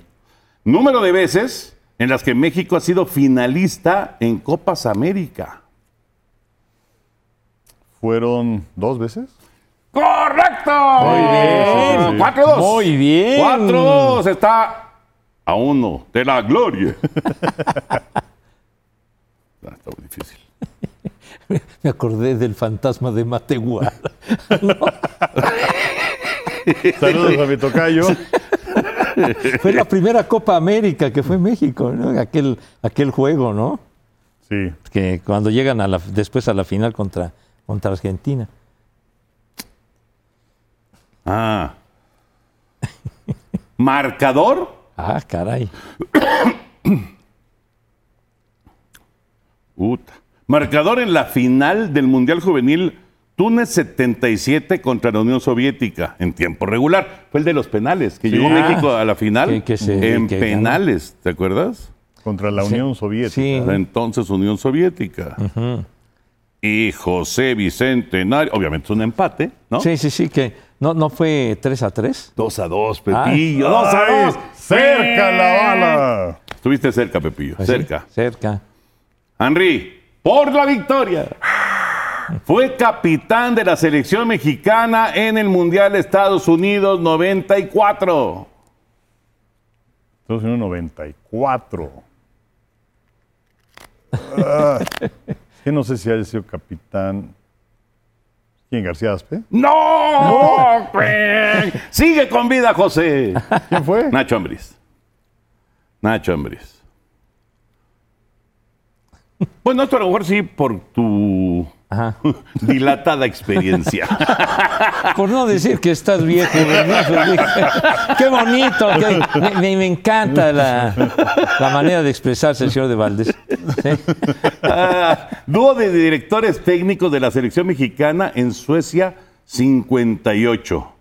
número de veces en las que México ha sido finalista en Copas América. fueron dos veces. ¡Correcto! Muy bien. 4-2. Muy bien. 4-2. Está a uno de la gloria. Ah, está muy difícil. Me acordé del fantasma de Matehuala. Saludos a mi tocayo. Fue la primera Copa América que fue México, ¿no? Aquel, aquel juego, ¿no? Sí. Que cuando llegan a la, después a la final contra, contra Argentina. Ah. Marcador. Ah, caray. Puta. Marcador en la final del Mundial Juvenil Túnez 77 contra la Unión Soviética en tiempo regular. Fue el de los penales, que llegó Ah. México a la final Que- que se- en que ganó. penales, ¿te acuerdas? Contra la Unión Soviética. Sí. La entonces Unión Soviética. Y José Bicentenario, obviamente es un empate, ¿no? Sí, sí, sí, que no, no fue 3 a 3. 2 a 2, Pepillo. 2 a ¡Ay! 2. ¡Cerca la bala! Estuviste cerca, Pepillo. Pues sí, cerca. cerca. Henry, por la victoria. Fue capitán de la selección mexicana en el Mundial de Estados Unidos 94. Estados Unidos 94. Ah, que no sé si haya sido capitán. ¿Quién? ¿García Aspe? ¡No! Sigue con vida, José. ¿Quién fue? Nacho Ambriz. Nacho Ambriz. Bueno, esto a lo mejor sí por tu Ajá. dilatada experiencia. Por no decir que estás viejo. Qué bonito, qué- me, me- me encanta la, la manera de expresarse el señor de Valdés. Sí. Ah, dúo de directores técnicos de la selección mexicana en Suecia 58.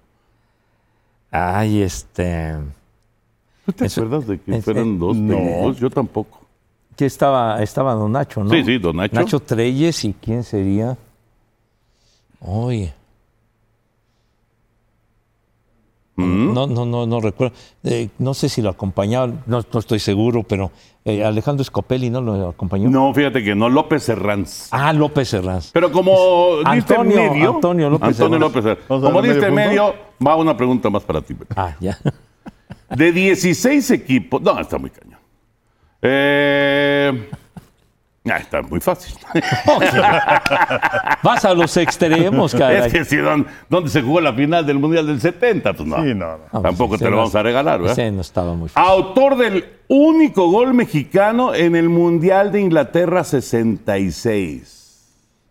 Ay, este. ¿Tú te Eso- acuerdas de que fueron dos no. técnicos? Yo tampoco. Que estaba, estaba don Nacho, ¿no? Sí, sí, don Nacho. Nacho Treyes y quién sería. Oye. ¿Mm? No, no, no, no recuerdo. Eh, no sé si lo acompañaba, no, no estoy seguro, pero eh, Alejandro Scopelli no lo acompañó. No, fíjate que no, López Herranz. Ah, López Herranz. Pero como diste Antonio- medio. Antonio López Antonio Herranz. López Herranz. Vamos a Como diste medio medio, va una pregunta más para ti. Ah, ya. De 16 equipos. No, está muy cañón. Eh, ah, está muy fácil. Vas a los extremos, caray. es que si don- ¿dónde se jugó la final del Mundial del 70? Pues no. Sí, no, no. Ah, Tampoco pues, te ese lo no vamos a regalar, ¿verdad? Ese no estaba muy fácil. Autor del único gol mexicano en el Mundial de Inglaterra 66.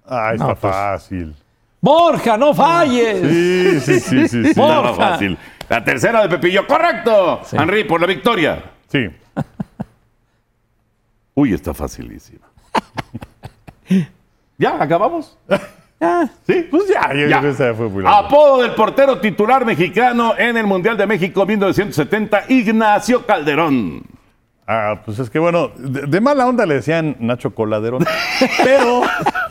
Ah, está No, pues. fácil. Borja, no falles. Sí, sí, sí, sí. sí. Borja. Nada fácil. La tercera de Pepillo, correcto. Henry, por la victoria. Sí. Uy, está facilísima. ¿Ya? ¿Acabamos? Ah, ¿Sí? Pues ya, yo Ya. creo que esa fue muy larga. Apodo del portero titular mexicano en el Mundial de México 1970, Ignacio Calderón. Ah, pues es que bueno, de, de mala onda le decían Nacho Coladerón, pero,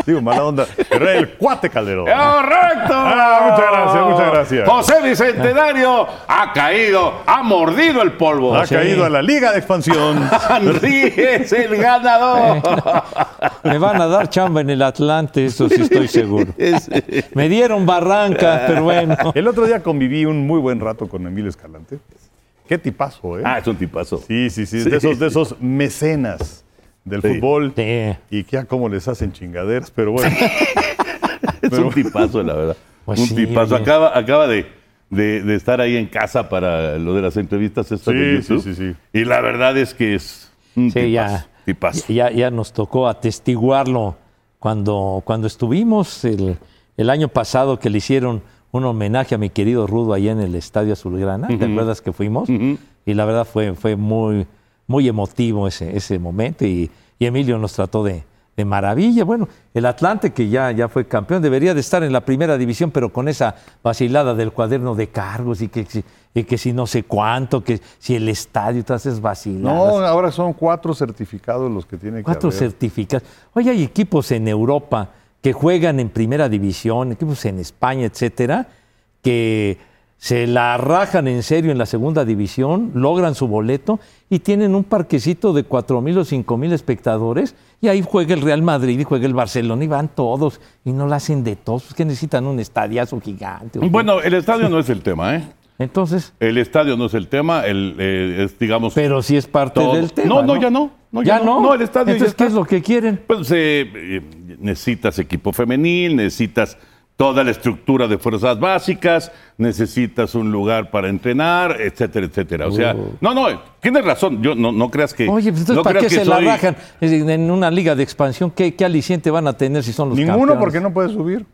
digo, mala onda, pero era el cuate Calderón. ¡Correcto! Ah, muchas gracias, muchas gracias. José Bicentenario ha caído, ha mordido el polvo. Ha caído a la Liga de Expansión. Henry es el ganador. me van a dar chamba en el Atlante, eso sí estoy seguro. Me dieron barranca, pero bueno. El otro día conviví un muy buen rato con Emilio Escalante. Qué tipazo, ¿eh? Ah, es un tipazo. Sí, sí, sí, de esos, de esos mecenas del Sí. fútbol. Sí. Y que a cómo les hacen chingaderas, pero bueno. Es Pero- un tipazo, la verdad. Pues un sí, tipazo. oye. Acaba, acaba de, de- de estar ahí en casa para lo de las entrevistas estas de Sí, YouTube. sí, sí, sí. Y la verdad es que es un Sí, tipazo. ya, tipazo. ya, ya nos tocó atestiguarlo cuando, cuando estuvimos el, el año pasado que le hicieron un homenaje a mi querido Rudo allá en el Estadio Azulgrana. ¿Te acuerdas que fuimos? Y la verdad fue, fue muy, muy emotivo ese, ese momento y, y Emilio nos trató de, de maravilla. Bueno, el Atlante que ya, ya fue campeón debería de estar en la primera división, pero con esa vacilada del cuaderno de cargos y que, si- y que si no sé cuánto, que si el estadio, todas esas vaciladas. No, ahora son cuatro certificados los que tiene que Cuatro certificados. Oye, hay equipos en Europa que juegan en primera división, equipos en España, etcétera, que se la rajan en serio en la segunda división, logran su boleto y tienen un parquecito de cuatro mil o cinco mil espectadores y ahí juega el Real Madrid y juega el Barcelona y van todos y no la hacen de todos, que necesitan un estadiazo gigante. Bueno, el estadio no es el tema, ¿eh? Entonces, El estadio no es el tema, el, eh, es, digamos... pero sí es parte todo. del tema. No, no, ya no. no, ya, no. No, el estadio Entonces, ya ¿qué es lo que quieren? Pues eh, eh, necesitas equipo femenil, necesitas toda la estructura de fuerzas básicas, necesitas un lugar para entrenar, etcétera, etcétera. O sea, no, no, tienes razón. Yo no, no creas que. Oye, pues entonces, no ¿para qué que se la soy- decir, en una liga de expansión? ¿Qué, qué aliciente van a tener si son los Ninguno campeones? porque no puede subir.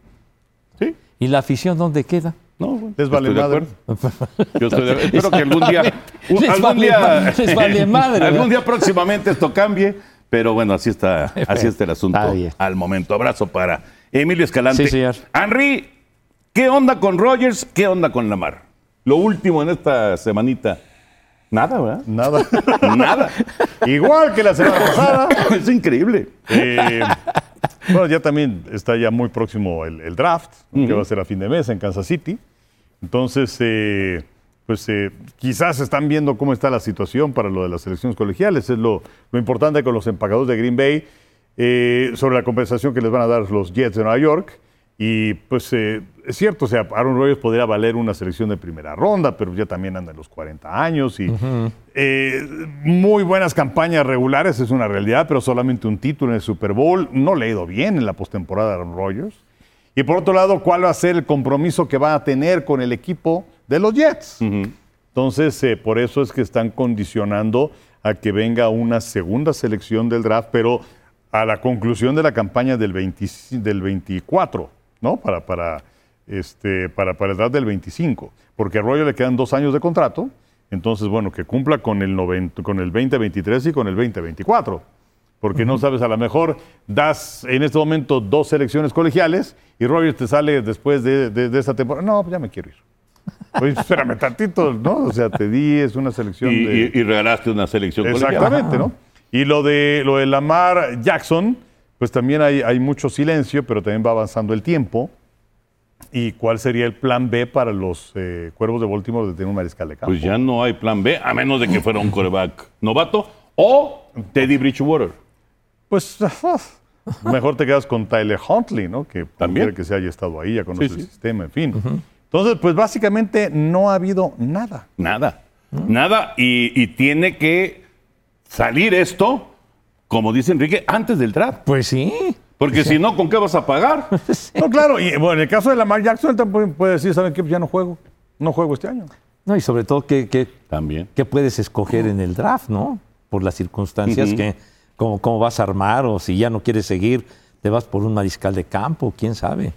Sí, ¿Y la afición dónde queda? no, Les vale madre. acuerdo. Yo estoy de- espero que algún día. un- Les algún vale día ma- les vale madre, algún día próximamente esto cambie, pero bueno, así está, así está el asunto al momento. Abrazo para Emilio Escalante. Sí, señor. Henry, ¿qué onda con Rogers? ¿Qué onda con Lamar? Lo último en esta semanita. Nada, ¿verdad? Nada. Nada. Igual que la semana pasada. es increíble. Eh, bueno, ya también está ya muy próximo el, el draft, que va a ser a fin de mes en Kansas City. Entonces, eh, pues eh, quizás están viendo cómo está la situación para lo de las elecciones colegiales. Es lo, lo importante con los empagadores de Green Bay eh, sobre la compensación que les van a dar los Jets de Nueva York. Y pues eh, es cierto, o sea, Aaron Rodgers podría valer una selección de primera ronda, pero ya también anda en los 40 años y eh, muy buenas campañas regulares, es una realidad, pero solamente un título en el Super Bowl. No le ha ido bien en la postemporada de Aaron Rodgers. Y por otro lado, ¿cuál va a ser el compromiso que va a tener con el equipo de los Jets? Entonces, eh, por eso es que están condicionando a que venga una segunda selección del draft, pero a la conclusión de la campaña del, 20 del 24, ¿no? Para, para, este, para, para el draft del 25. Porque a Roger le quedan dos años de contrato, entonces, bueno, que cumpla con el, 90 con el 2023 y con el 2024. Porque no sabes, a lo mejor das en este momento dos selecciones colegiales y Rogers te sale después de, de- de esta temporada. No, pues ya me quiero ir. Oye, espérame tantito, ¿no? O sea, te di, es una selección Y, de... y- y regalaste una selección colegial. Exactamente, ¿no? Y lo de, lo de Lamar Jackson, pues también hay, hay mucho silencio, pero también va avanzando el tiempo. ¿Y cuál sería el plan B para los eh, Cuervos de Baltimore de tener un mariscal de campo? Pues ya no hay plan B, a menos de que fuera un coreback novato o Teddy Bridgewater. Pues mejor te quedas con Tyler Huntley, ¿no? Que También. que se haya estado ahí, ya conoce Sí, el sistema, en fin. Entonces, pues básicamente no ha habido nada. Nada. Nada. Y, y tiene que salir esto, como dice Enrique, antes del draft. Pues sí. Porque si no, ¿con qué vas a pagar? No, claro, y bueno, en el caso de Lamar Jackson, él también puede decir, ¿saben qué? Pues ya no juego. No juego este año. No, y sobre todo, ¿qué, qué, También. qué puedes escoger en el draft, no? Por las circunstancias que, cómo, cómo vas a armar, o si ya no quieres seguir, te vas por un mariscal de campo, quién sabe.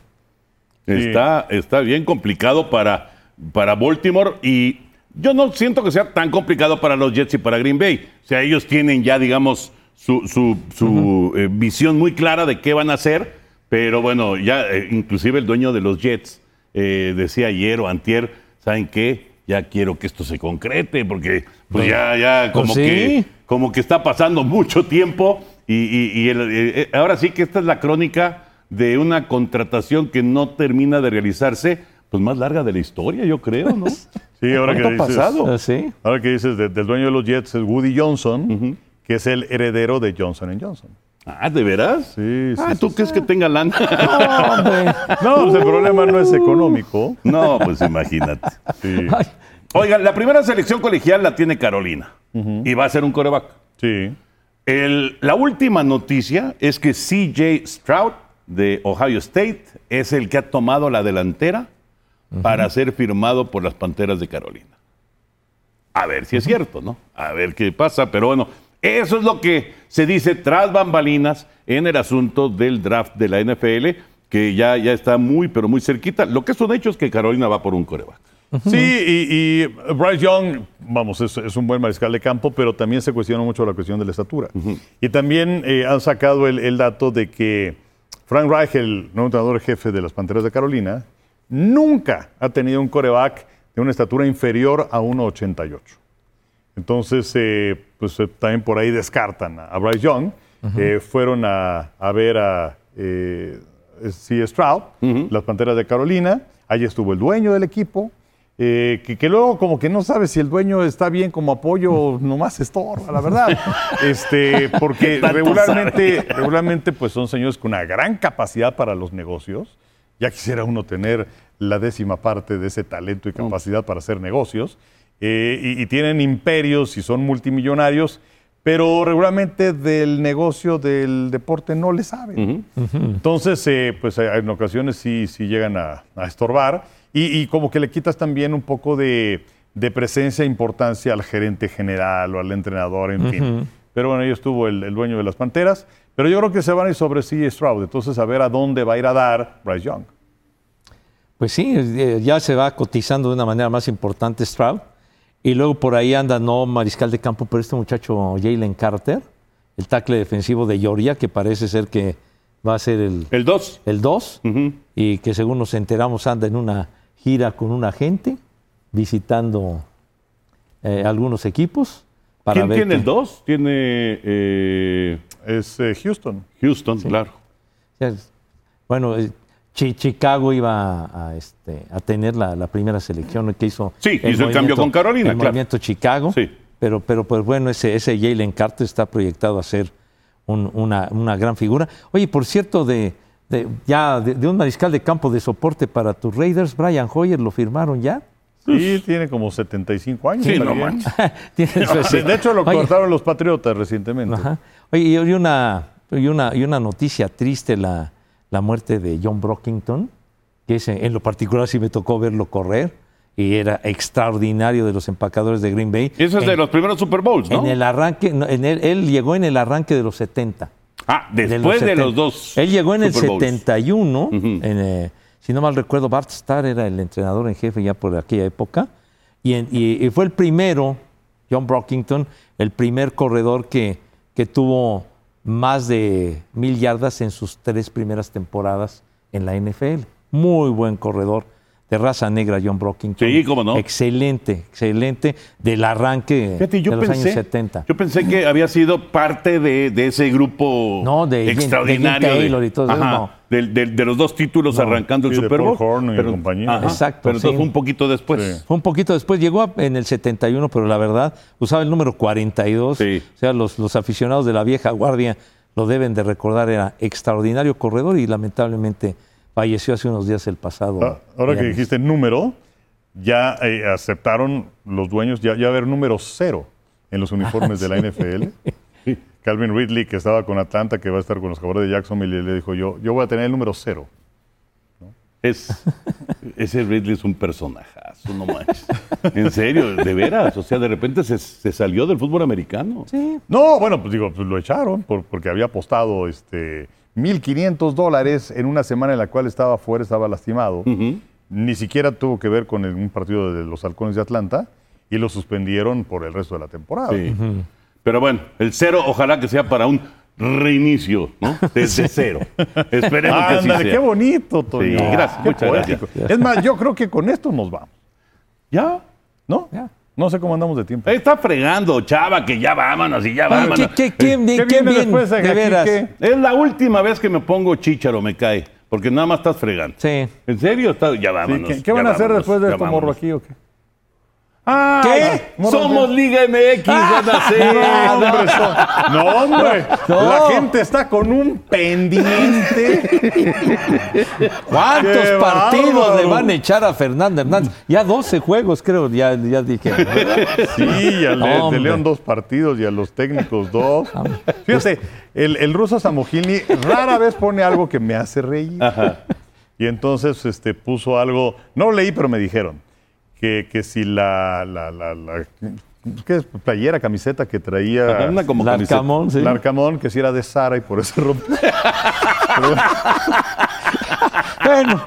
Está, está bien complicado para, para Baltimore y yo no siento que sea tan complicado para los Jets y para Green Bay. O sea, ellos tienen ya, digamos, su, su- su, eh, visión muy clara de qué van a hacer, pero bueno, ya eh, inclusive el dueño de los Jets eh, decía ayer o antier, ¿saben qué? Ya quiero que esto se concrete porque pues ya, ya como, Pues sí. que, como que está pasando mucho tiempo y, y- y el- eh, ahora sí que esta es la crónica de una contratación que no termina de realizarse, pues más larga de la historia, yo creo, ¿no? Sí, ahora que ¿Cuánto ha dices, pasado? Ah, ¿Sí? ahora que dices de- del dueño de los Jets es Woody Johnson, que es el heredero de Johnson Johnson. Ah, ¿de veras? Sí, sí, Ah, sí, ¿tú crees que tenga lana? No, hombre. No, pues el problema no es económico. no, pues imagínate. Sí, Oigan, la primera selección colegial la tiene Carolina y va a ser un coreback. sí. El- la última noticia es que CJ Stroud de Ohio State es el que ha tomado la delantera para ser firmado por las Panteras de Carolina. A ver si es cierto, ¿no? A ver qué pasa, pero bueno, eso es lo que se dice tras bambalinas en el asunto del draft de la NFL, que ya, ya está muy, pero muy cerquita. Lo que es un hecho es que Carolina va por un coreback. Sí, y, y Bryce Young, vamos, es, es un buen mariscal de campo, pero también se cuestiona mucho la cuestión de la estatura. Y también eh, han sacado el, el dato de que Frank Reich, el nuevo entrenador jefe de las Panteras de Carolina, nunca ha tenido un coreback de una estatura inferior a 1,88. Entonces, eh, pues eh, también por ahí descartan a, Bryce Young. Eh, fueron a, a ver a eh, C. Stroud, las Panteras de Carolina. Allí estuvo el dueño del equipo. eh, que, que luego como que no sabes si el dueño está bien como apoyo o nomás estorba, la verdad. Este, porque regularmente, regularmente pues son señores con una gran capacidad para los negocios. Ya quisiera uno tener la décima parte de ese talento y capacidad para hacer negocios. Eh, y, y tienen imperios y son multimillonarios, pero regularmente del negocio del deporte no le saben. Entonces, eh, pues eh, en ocasiones sí, sí llegan a, a estorbar y, y como que le quitas también un poco de, de presencia e importancia al gerente general o al entrenador, en fin. Pero bueno, ahí estuvo el, el dueño de las Panteras, pero yo creo que se van a ir sobre sí Stroud, entonces a ver a dónde va a ir a dar Bryce Young. Pues sí, eh, ya se va cotizando de una manera más importante Stroud. Y luego por ahí anda no mariscal de campo, pero este muchacho Jalen Carter, el tackle defensivo de Georgia, que parece ser que va a ser el, El 2. el 2 y que según nos enteramos anda en una gira con un agente visitando eh, algunos equipos. Para ¿Quién ver tiene que- el 2? Tiene eh, Es eh, Houston. Houston, claro. Bueno, eh, Chi- Chicago iba a, a, este, a tener la, la primera selección que hizo. Sí, hizo el cambio con Carolina, El claro. movimiento Chicago. Sí. Pero, pero pues bueno, ese, ese Jalen Carter está proyectado a ser un- una, una gran figura. Oye, por cierto, de, de- ya de, de un mariscal de campo de soporte para tus Raiders, Brian Hoyer, ¿lo firmaron ya? Sí, tiene como 75 años. Sí, no manches. De, hecho, lo Oye, cortaron los Patriotas recientemente. Ajá. Oye, y una, y una, y una noticia triste, la, la muerte de John Brockington, que es, en lo particular sí me tocó verlo correr, y era extraordinario de los empacadores de Green Bay. Eso es en, de los primeros Super Bowls, ¿no? En el arranque, no, en el- él llegó en el arranque de los 70. ah, después de 70. los dos. Él llegó en el Super Bowls. 71. en, eh, si no mal recuerdo, Bart Starr era el entrenador en jefe ya por aquella época. Y, en- y- fue el primero, John Brockington, el primer corredor que, que tuvo más de mil yardas en sus tres primeras temporadas en la NFL. Muy buen corredor. De raza negra, John Brockington. Sí, cómo no. Excelente, excelente. Del arranque Fíjate, yo de los pensé, años 70. Yo pensé que había sido parte de, de ese grupo No, de de extraordinario. Taylor y todo eso, Ajá, no. del- del- de, los dos títulos arrancando el sí, de Super Bowl. Horn y compañía. Exacto, Pero entonces sí. fue un poquito después. Sí. Fue un poquito después, llegó a- en el 71, pero la verdad usaba el número 42. Sí. O sea, los, los aficionados de la vieja guardia lo deben de recordar, era extraordinario corredor y lamentablemente falleció hace unos días el pasado. Ah, Ahora que dijiste número, ya eh, aceptaron los dueños, ya, ya va a haber número cero en los uniformes de la NFL. Calvin Ridley, que estaba con Atlanta, que va a estar con los Jaguares de Jacksonville, le dijo yo, yo voy a tener el número cero. Es, ese Ridley es un personajazo, no manches. En serio, de veras. O sea, de repente se, se salió del fútbol americano. Sí, No, bueno, pues digo, pues lo echaron por- porque había apostado este, 1.500 dólares en una semana en la cual estaba fuera, estaba lastimado. Ni siquiera tuvo que ver con el- un partido de los halcones de Atlanta y lo suspendieron por el resto de la temporada. Sí. Pero bueno, el cero ojalá que sea para un reinicio, ¿no? Desde cero. Esperemos que Ándale, sea. qué bonito, Toño. Sí, gracias, muchas poético. gracias. Es más, yo creo que con esto nos vamos. ¿Ya? ¿No? Ya. No sé cómo andamos de tiempo. Está fregando, chava, que ya vámonos y ya vámonos. ¿qué, qué, qué, ¿Qué qué viene bien, después de veras. Es la última vez que me pongo chícharo, me cae. Porque nada más estás fregando. Sí. ¿En serio? Está- ya Sí, vámonos. ¿Qué, van a hacer vámonos, después de esto, morro, aquí o qué? Ah, ¿Qué? Somos. Liga MX, van a hacer. No, hombre, so- no, hombre. No. La gente está con un pendiente. ¿Cuántos ¡Qué partidos bárbaro! le van a echar a Fernando Hernández? Ya 12 juegos, creo, ya, ya dije. Sí, y al de- de Hombre. León dos partidos y a los técnicos dos. Fíjate, el, el ruso Samogilny rara vez pone algo que me hace reír. Y entonces este, puso algo, no lo leí, pero me dijeron, que, que si la, la, la, la- ¿qué es? playera, camiseta que traía Una como camiseta. Larcamón, sí. Larcamón, que si era de Sara y por eso rompió. Bueno,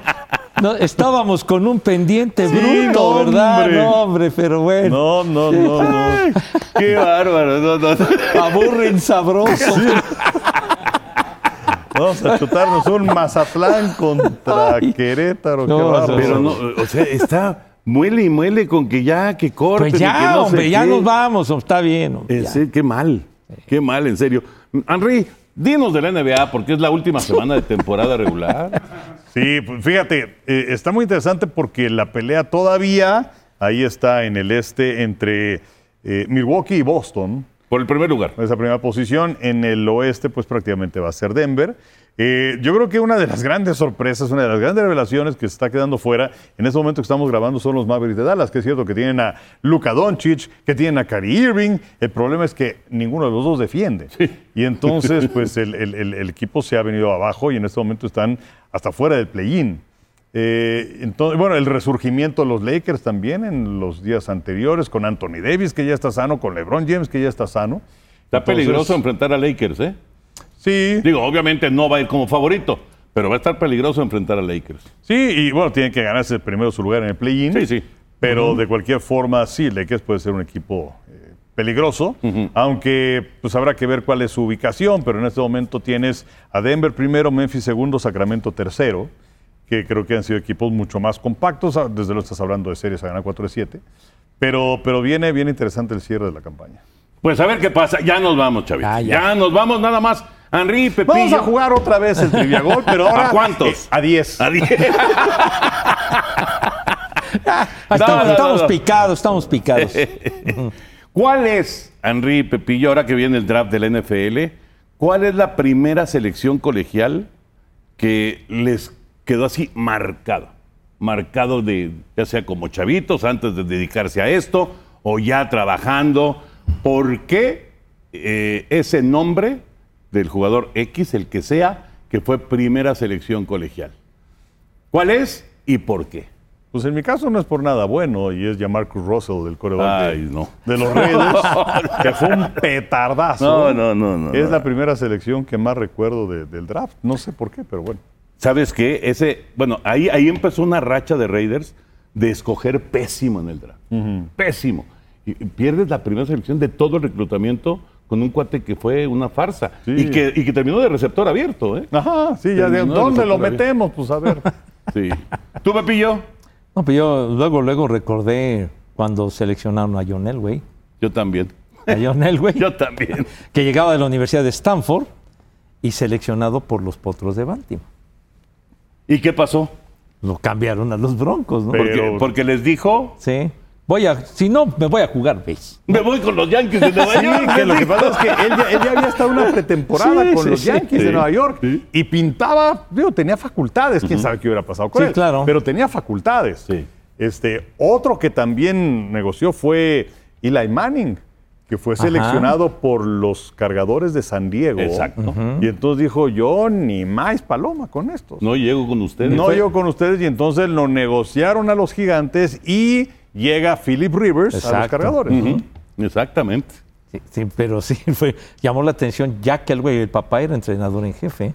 no, estábamos con un pendiente Sí, bruto, no, ¿verdad? hombre. No, hombre, pero bueno. No, no, no, no. Qué bárbaro. No, no, no. Aburren sabroso. Vamos a chutarnos un Mazatlán contra Ay. Querétaro. qué bárbaro. Pero no, o sea, está muele y muele con que ya, que corte. Pues ya, hombre, ya nos vamos, está bien. hombre, ya. serio, qué mal, qué mal, en serio. Henry, dinos de la NBA, porque es la última semana de temporada regular. Sí, pues fíjate, eh, está muy interesante porque la pelea todavía Ahí está en el este entre eh, Milwaukee y Boston. Por el primer lugar. Esa primera posición. En el oeste, pues prácticamente va a ser Denver. Eh, yo creo que una de las grandes sorpresas, una de las grandes revelaciones que se está quedando fuera en este momento que estamos grabando son los Mavericks de Dallas, que es cierto que tienen a Luka Doncic, que tienen a Kyrie Irving. El problema es que ninguno de los dos defiende. Y entonces, pues el, el- el- el equipo se ha venido abajo y en este momento están hasta fuera del play-in. Eh, entonces, bueno, el resurgimiento de los Lakers también en los días anteriores, con Anthony Davis, que ya está sano, con LeBron James, que ya está sano. Está Entonces, peligroso enfrentar a Lakers, ¿eh? Sí, Digo, obviamente no va a ir como favorito, pero va a estar peligroso enfrentar a Lakers. sí, y bueno, tienen que ganarse primero su lugar en el play-in. Sí, sí. Pero de cualquier forma, sí, Lakers puede ser un equipo eh, peligroso, aunque pues habrá que ver cuál es su ubicación, pero en este momento tienes a Denver primero, Memphis segundo, Sacramento tercero, que creo que han sido equipos mucho más compactos, ah, desde luego estás hablando de series a ganar 4 de 7, pero, pero viene bien interesante el cierre de la campaña. Pues a ver qué pasa. Ya nos vamos, Chavito. Ah, ya. ya. nos vamos nada más. Henry, Pepillo. Vamos a jugar otra vez el Trivia Gol, pero ahora... ¿A cuántos? eh, a 10. Adiós. Ah, No, estamos, no, estamos no. picados, estamos picados. ¿Cuál es, Henry Pepillo, ahora que viene el draft del NFL, cuál es la primera selección colegial que les quedó así marcado? Marcado de, ya sea como chavitos antes de dedicarse a esto o ya trabajando. ¿Por qué eh, ese nombre del jugador X, el que sea, que fue primera selección colegial? ¿Cuál es y por qué? Pues en mi caso no es por nada bueno y es Jamarcus Russell del coreback de, no. de los Raiders, que fue un petardazo. No, no, no, no, Es no. la primera selección que más recuerdo de- del draft. No sé por qué, pero bueno. ¿Sabes qué? Ese, bueno, ahí, ahí empezó una racha de Raiders de escoger pésimo en el draft. Pésimo. Y, y pierdes la primera selección de todo el reclutamiento con un cuate que fue una farsa. Sí. Y, que, y que terminó de receptor abierto, ¿eh? Ajá, sí, ya de, ¿dónde lo abierto. metemos? Pues a ver. Sí. ¿Tú, Pepillo? No, pues yo luego, luego recordé cuando seleccionaron a John Elway. Yo también. A John Elway, Yo también. que llegaba de la Universidad de Stanford y seleccionado por los Potros de Baltimore. ¿Y qué pasó? Lo cambiaron a los Broncos, ¿no? Pero- Porque, porque les dijo, Sí. Voy a, si no, me voy a jugar base. me voy con los Yankees de Nueva Sí, York. que lo que pasa es que él ya, él ya había estado una pretemporada Sí, con sí, los sí. Yankees de Sí, Nueva York sí. y pintaba, digo, tenía facultades. Quién sabe qué hubiera pasado con Sí, él. claro. Pero tenía facultades. Sí. Este, otro que también negoció fue Eli Manning, que fue Ajá. seleccionado por los cargadores de San Diego. Exacto. Y entonces dijo, yo ni más paloma con estos. No llego con ustedes. No llego con ustedes y entonces lo negociaron a los gigantes y llega Philip Rivers a los cargadores. Ujú. Exactamente. Sí, sí, pero sí, fue, llamó la atención Jack Elway, el papá era entrenador en jefe,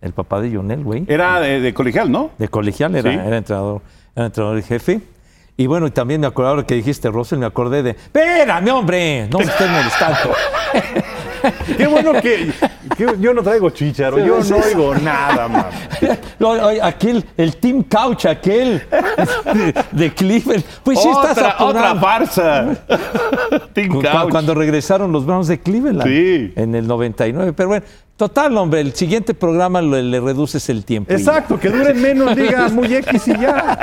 el papá de John Elway, Era de, de colegial, ¿no? de colegial era, Sí. era entrenador, era entrenador en jefe. Y bueno, y también me acordé, ahora que dijiste Russell, me acordé de, espérame, hombre, no me estés molestando. Qué bueno que, que yo no traigo chícharo, yo no oigo nada, man. No, aquel, el Team Couch, aquel de, de Cleveland, pues sí estás otra, farsa. Team Couch. Cuando regresaron los Browns de Cleveland Sí. en el 99. Pero bueno, total, hombre, el siguiente programa le, le reduces el tiempo. Exacto, que duren menos, diga muy X y ya.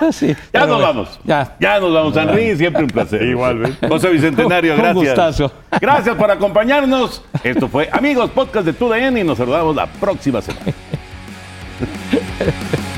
Sí, Ya nos bueno, vamos. Ya. Ya nos vamos, Henry. Siempre un placer. Igualmente. José Bicentenario, Un gracias. gustazo. Gracias por acompañarnos. Esto fue Amigos Podcast de TUDN y nos saludamos la próxima semana.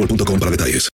boostmobile.com para detalles.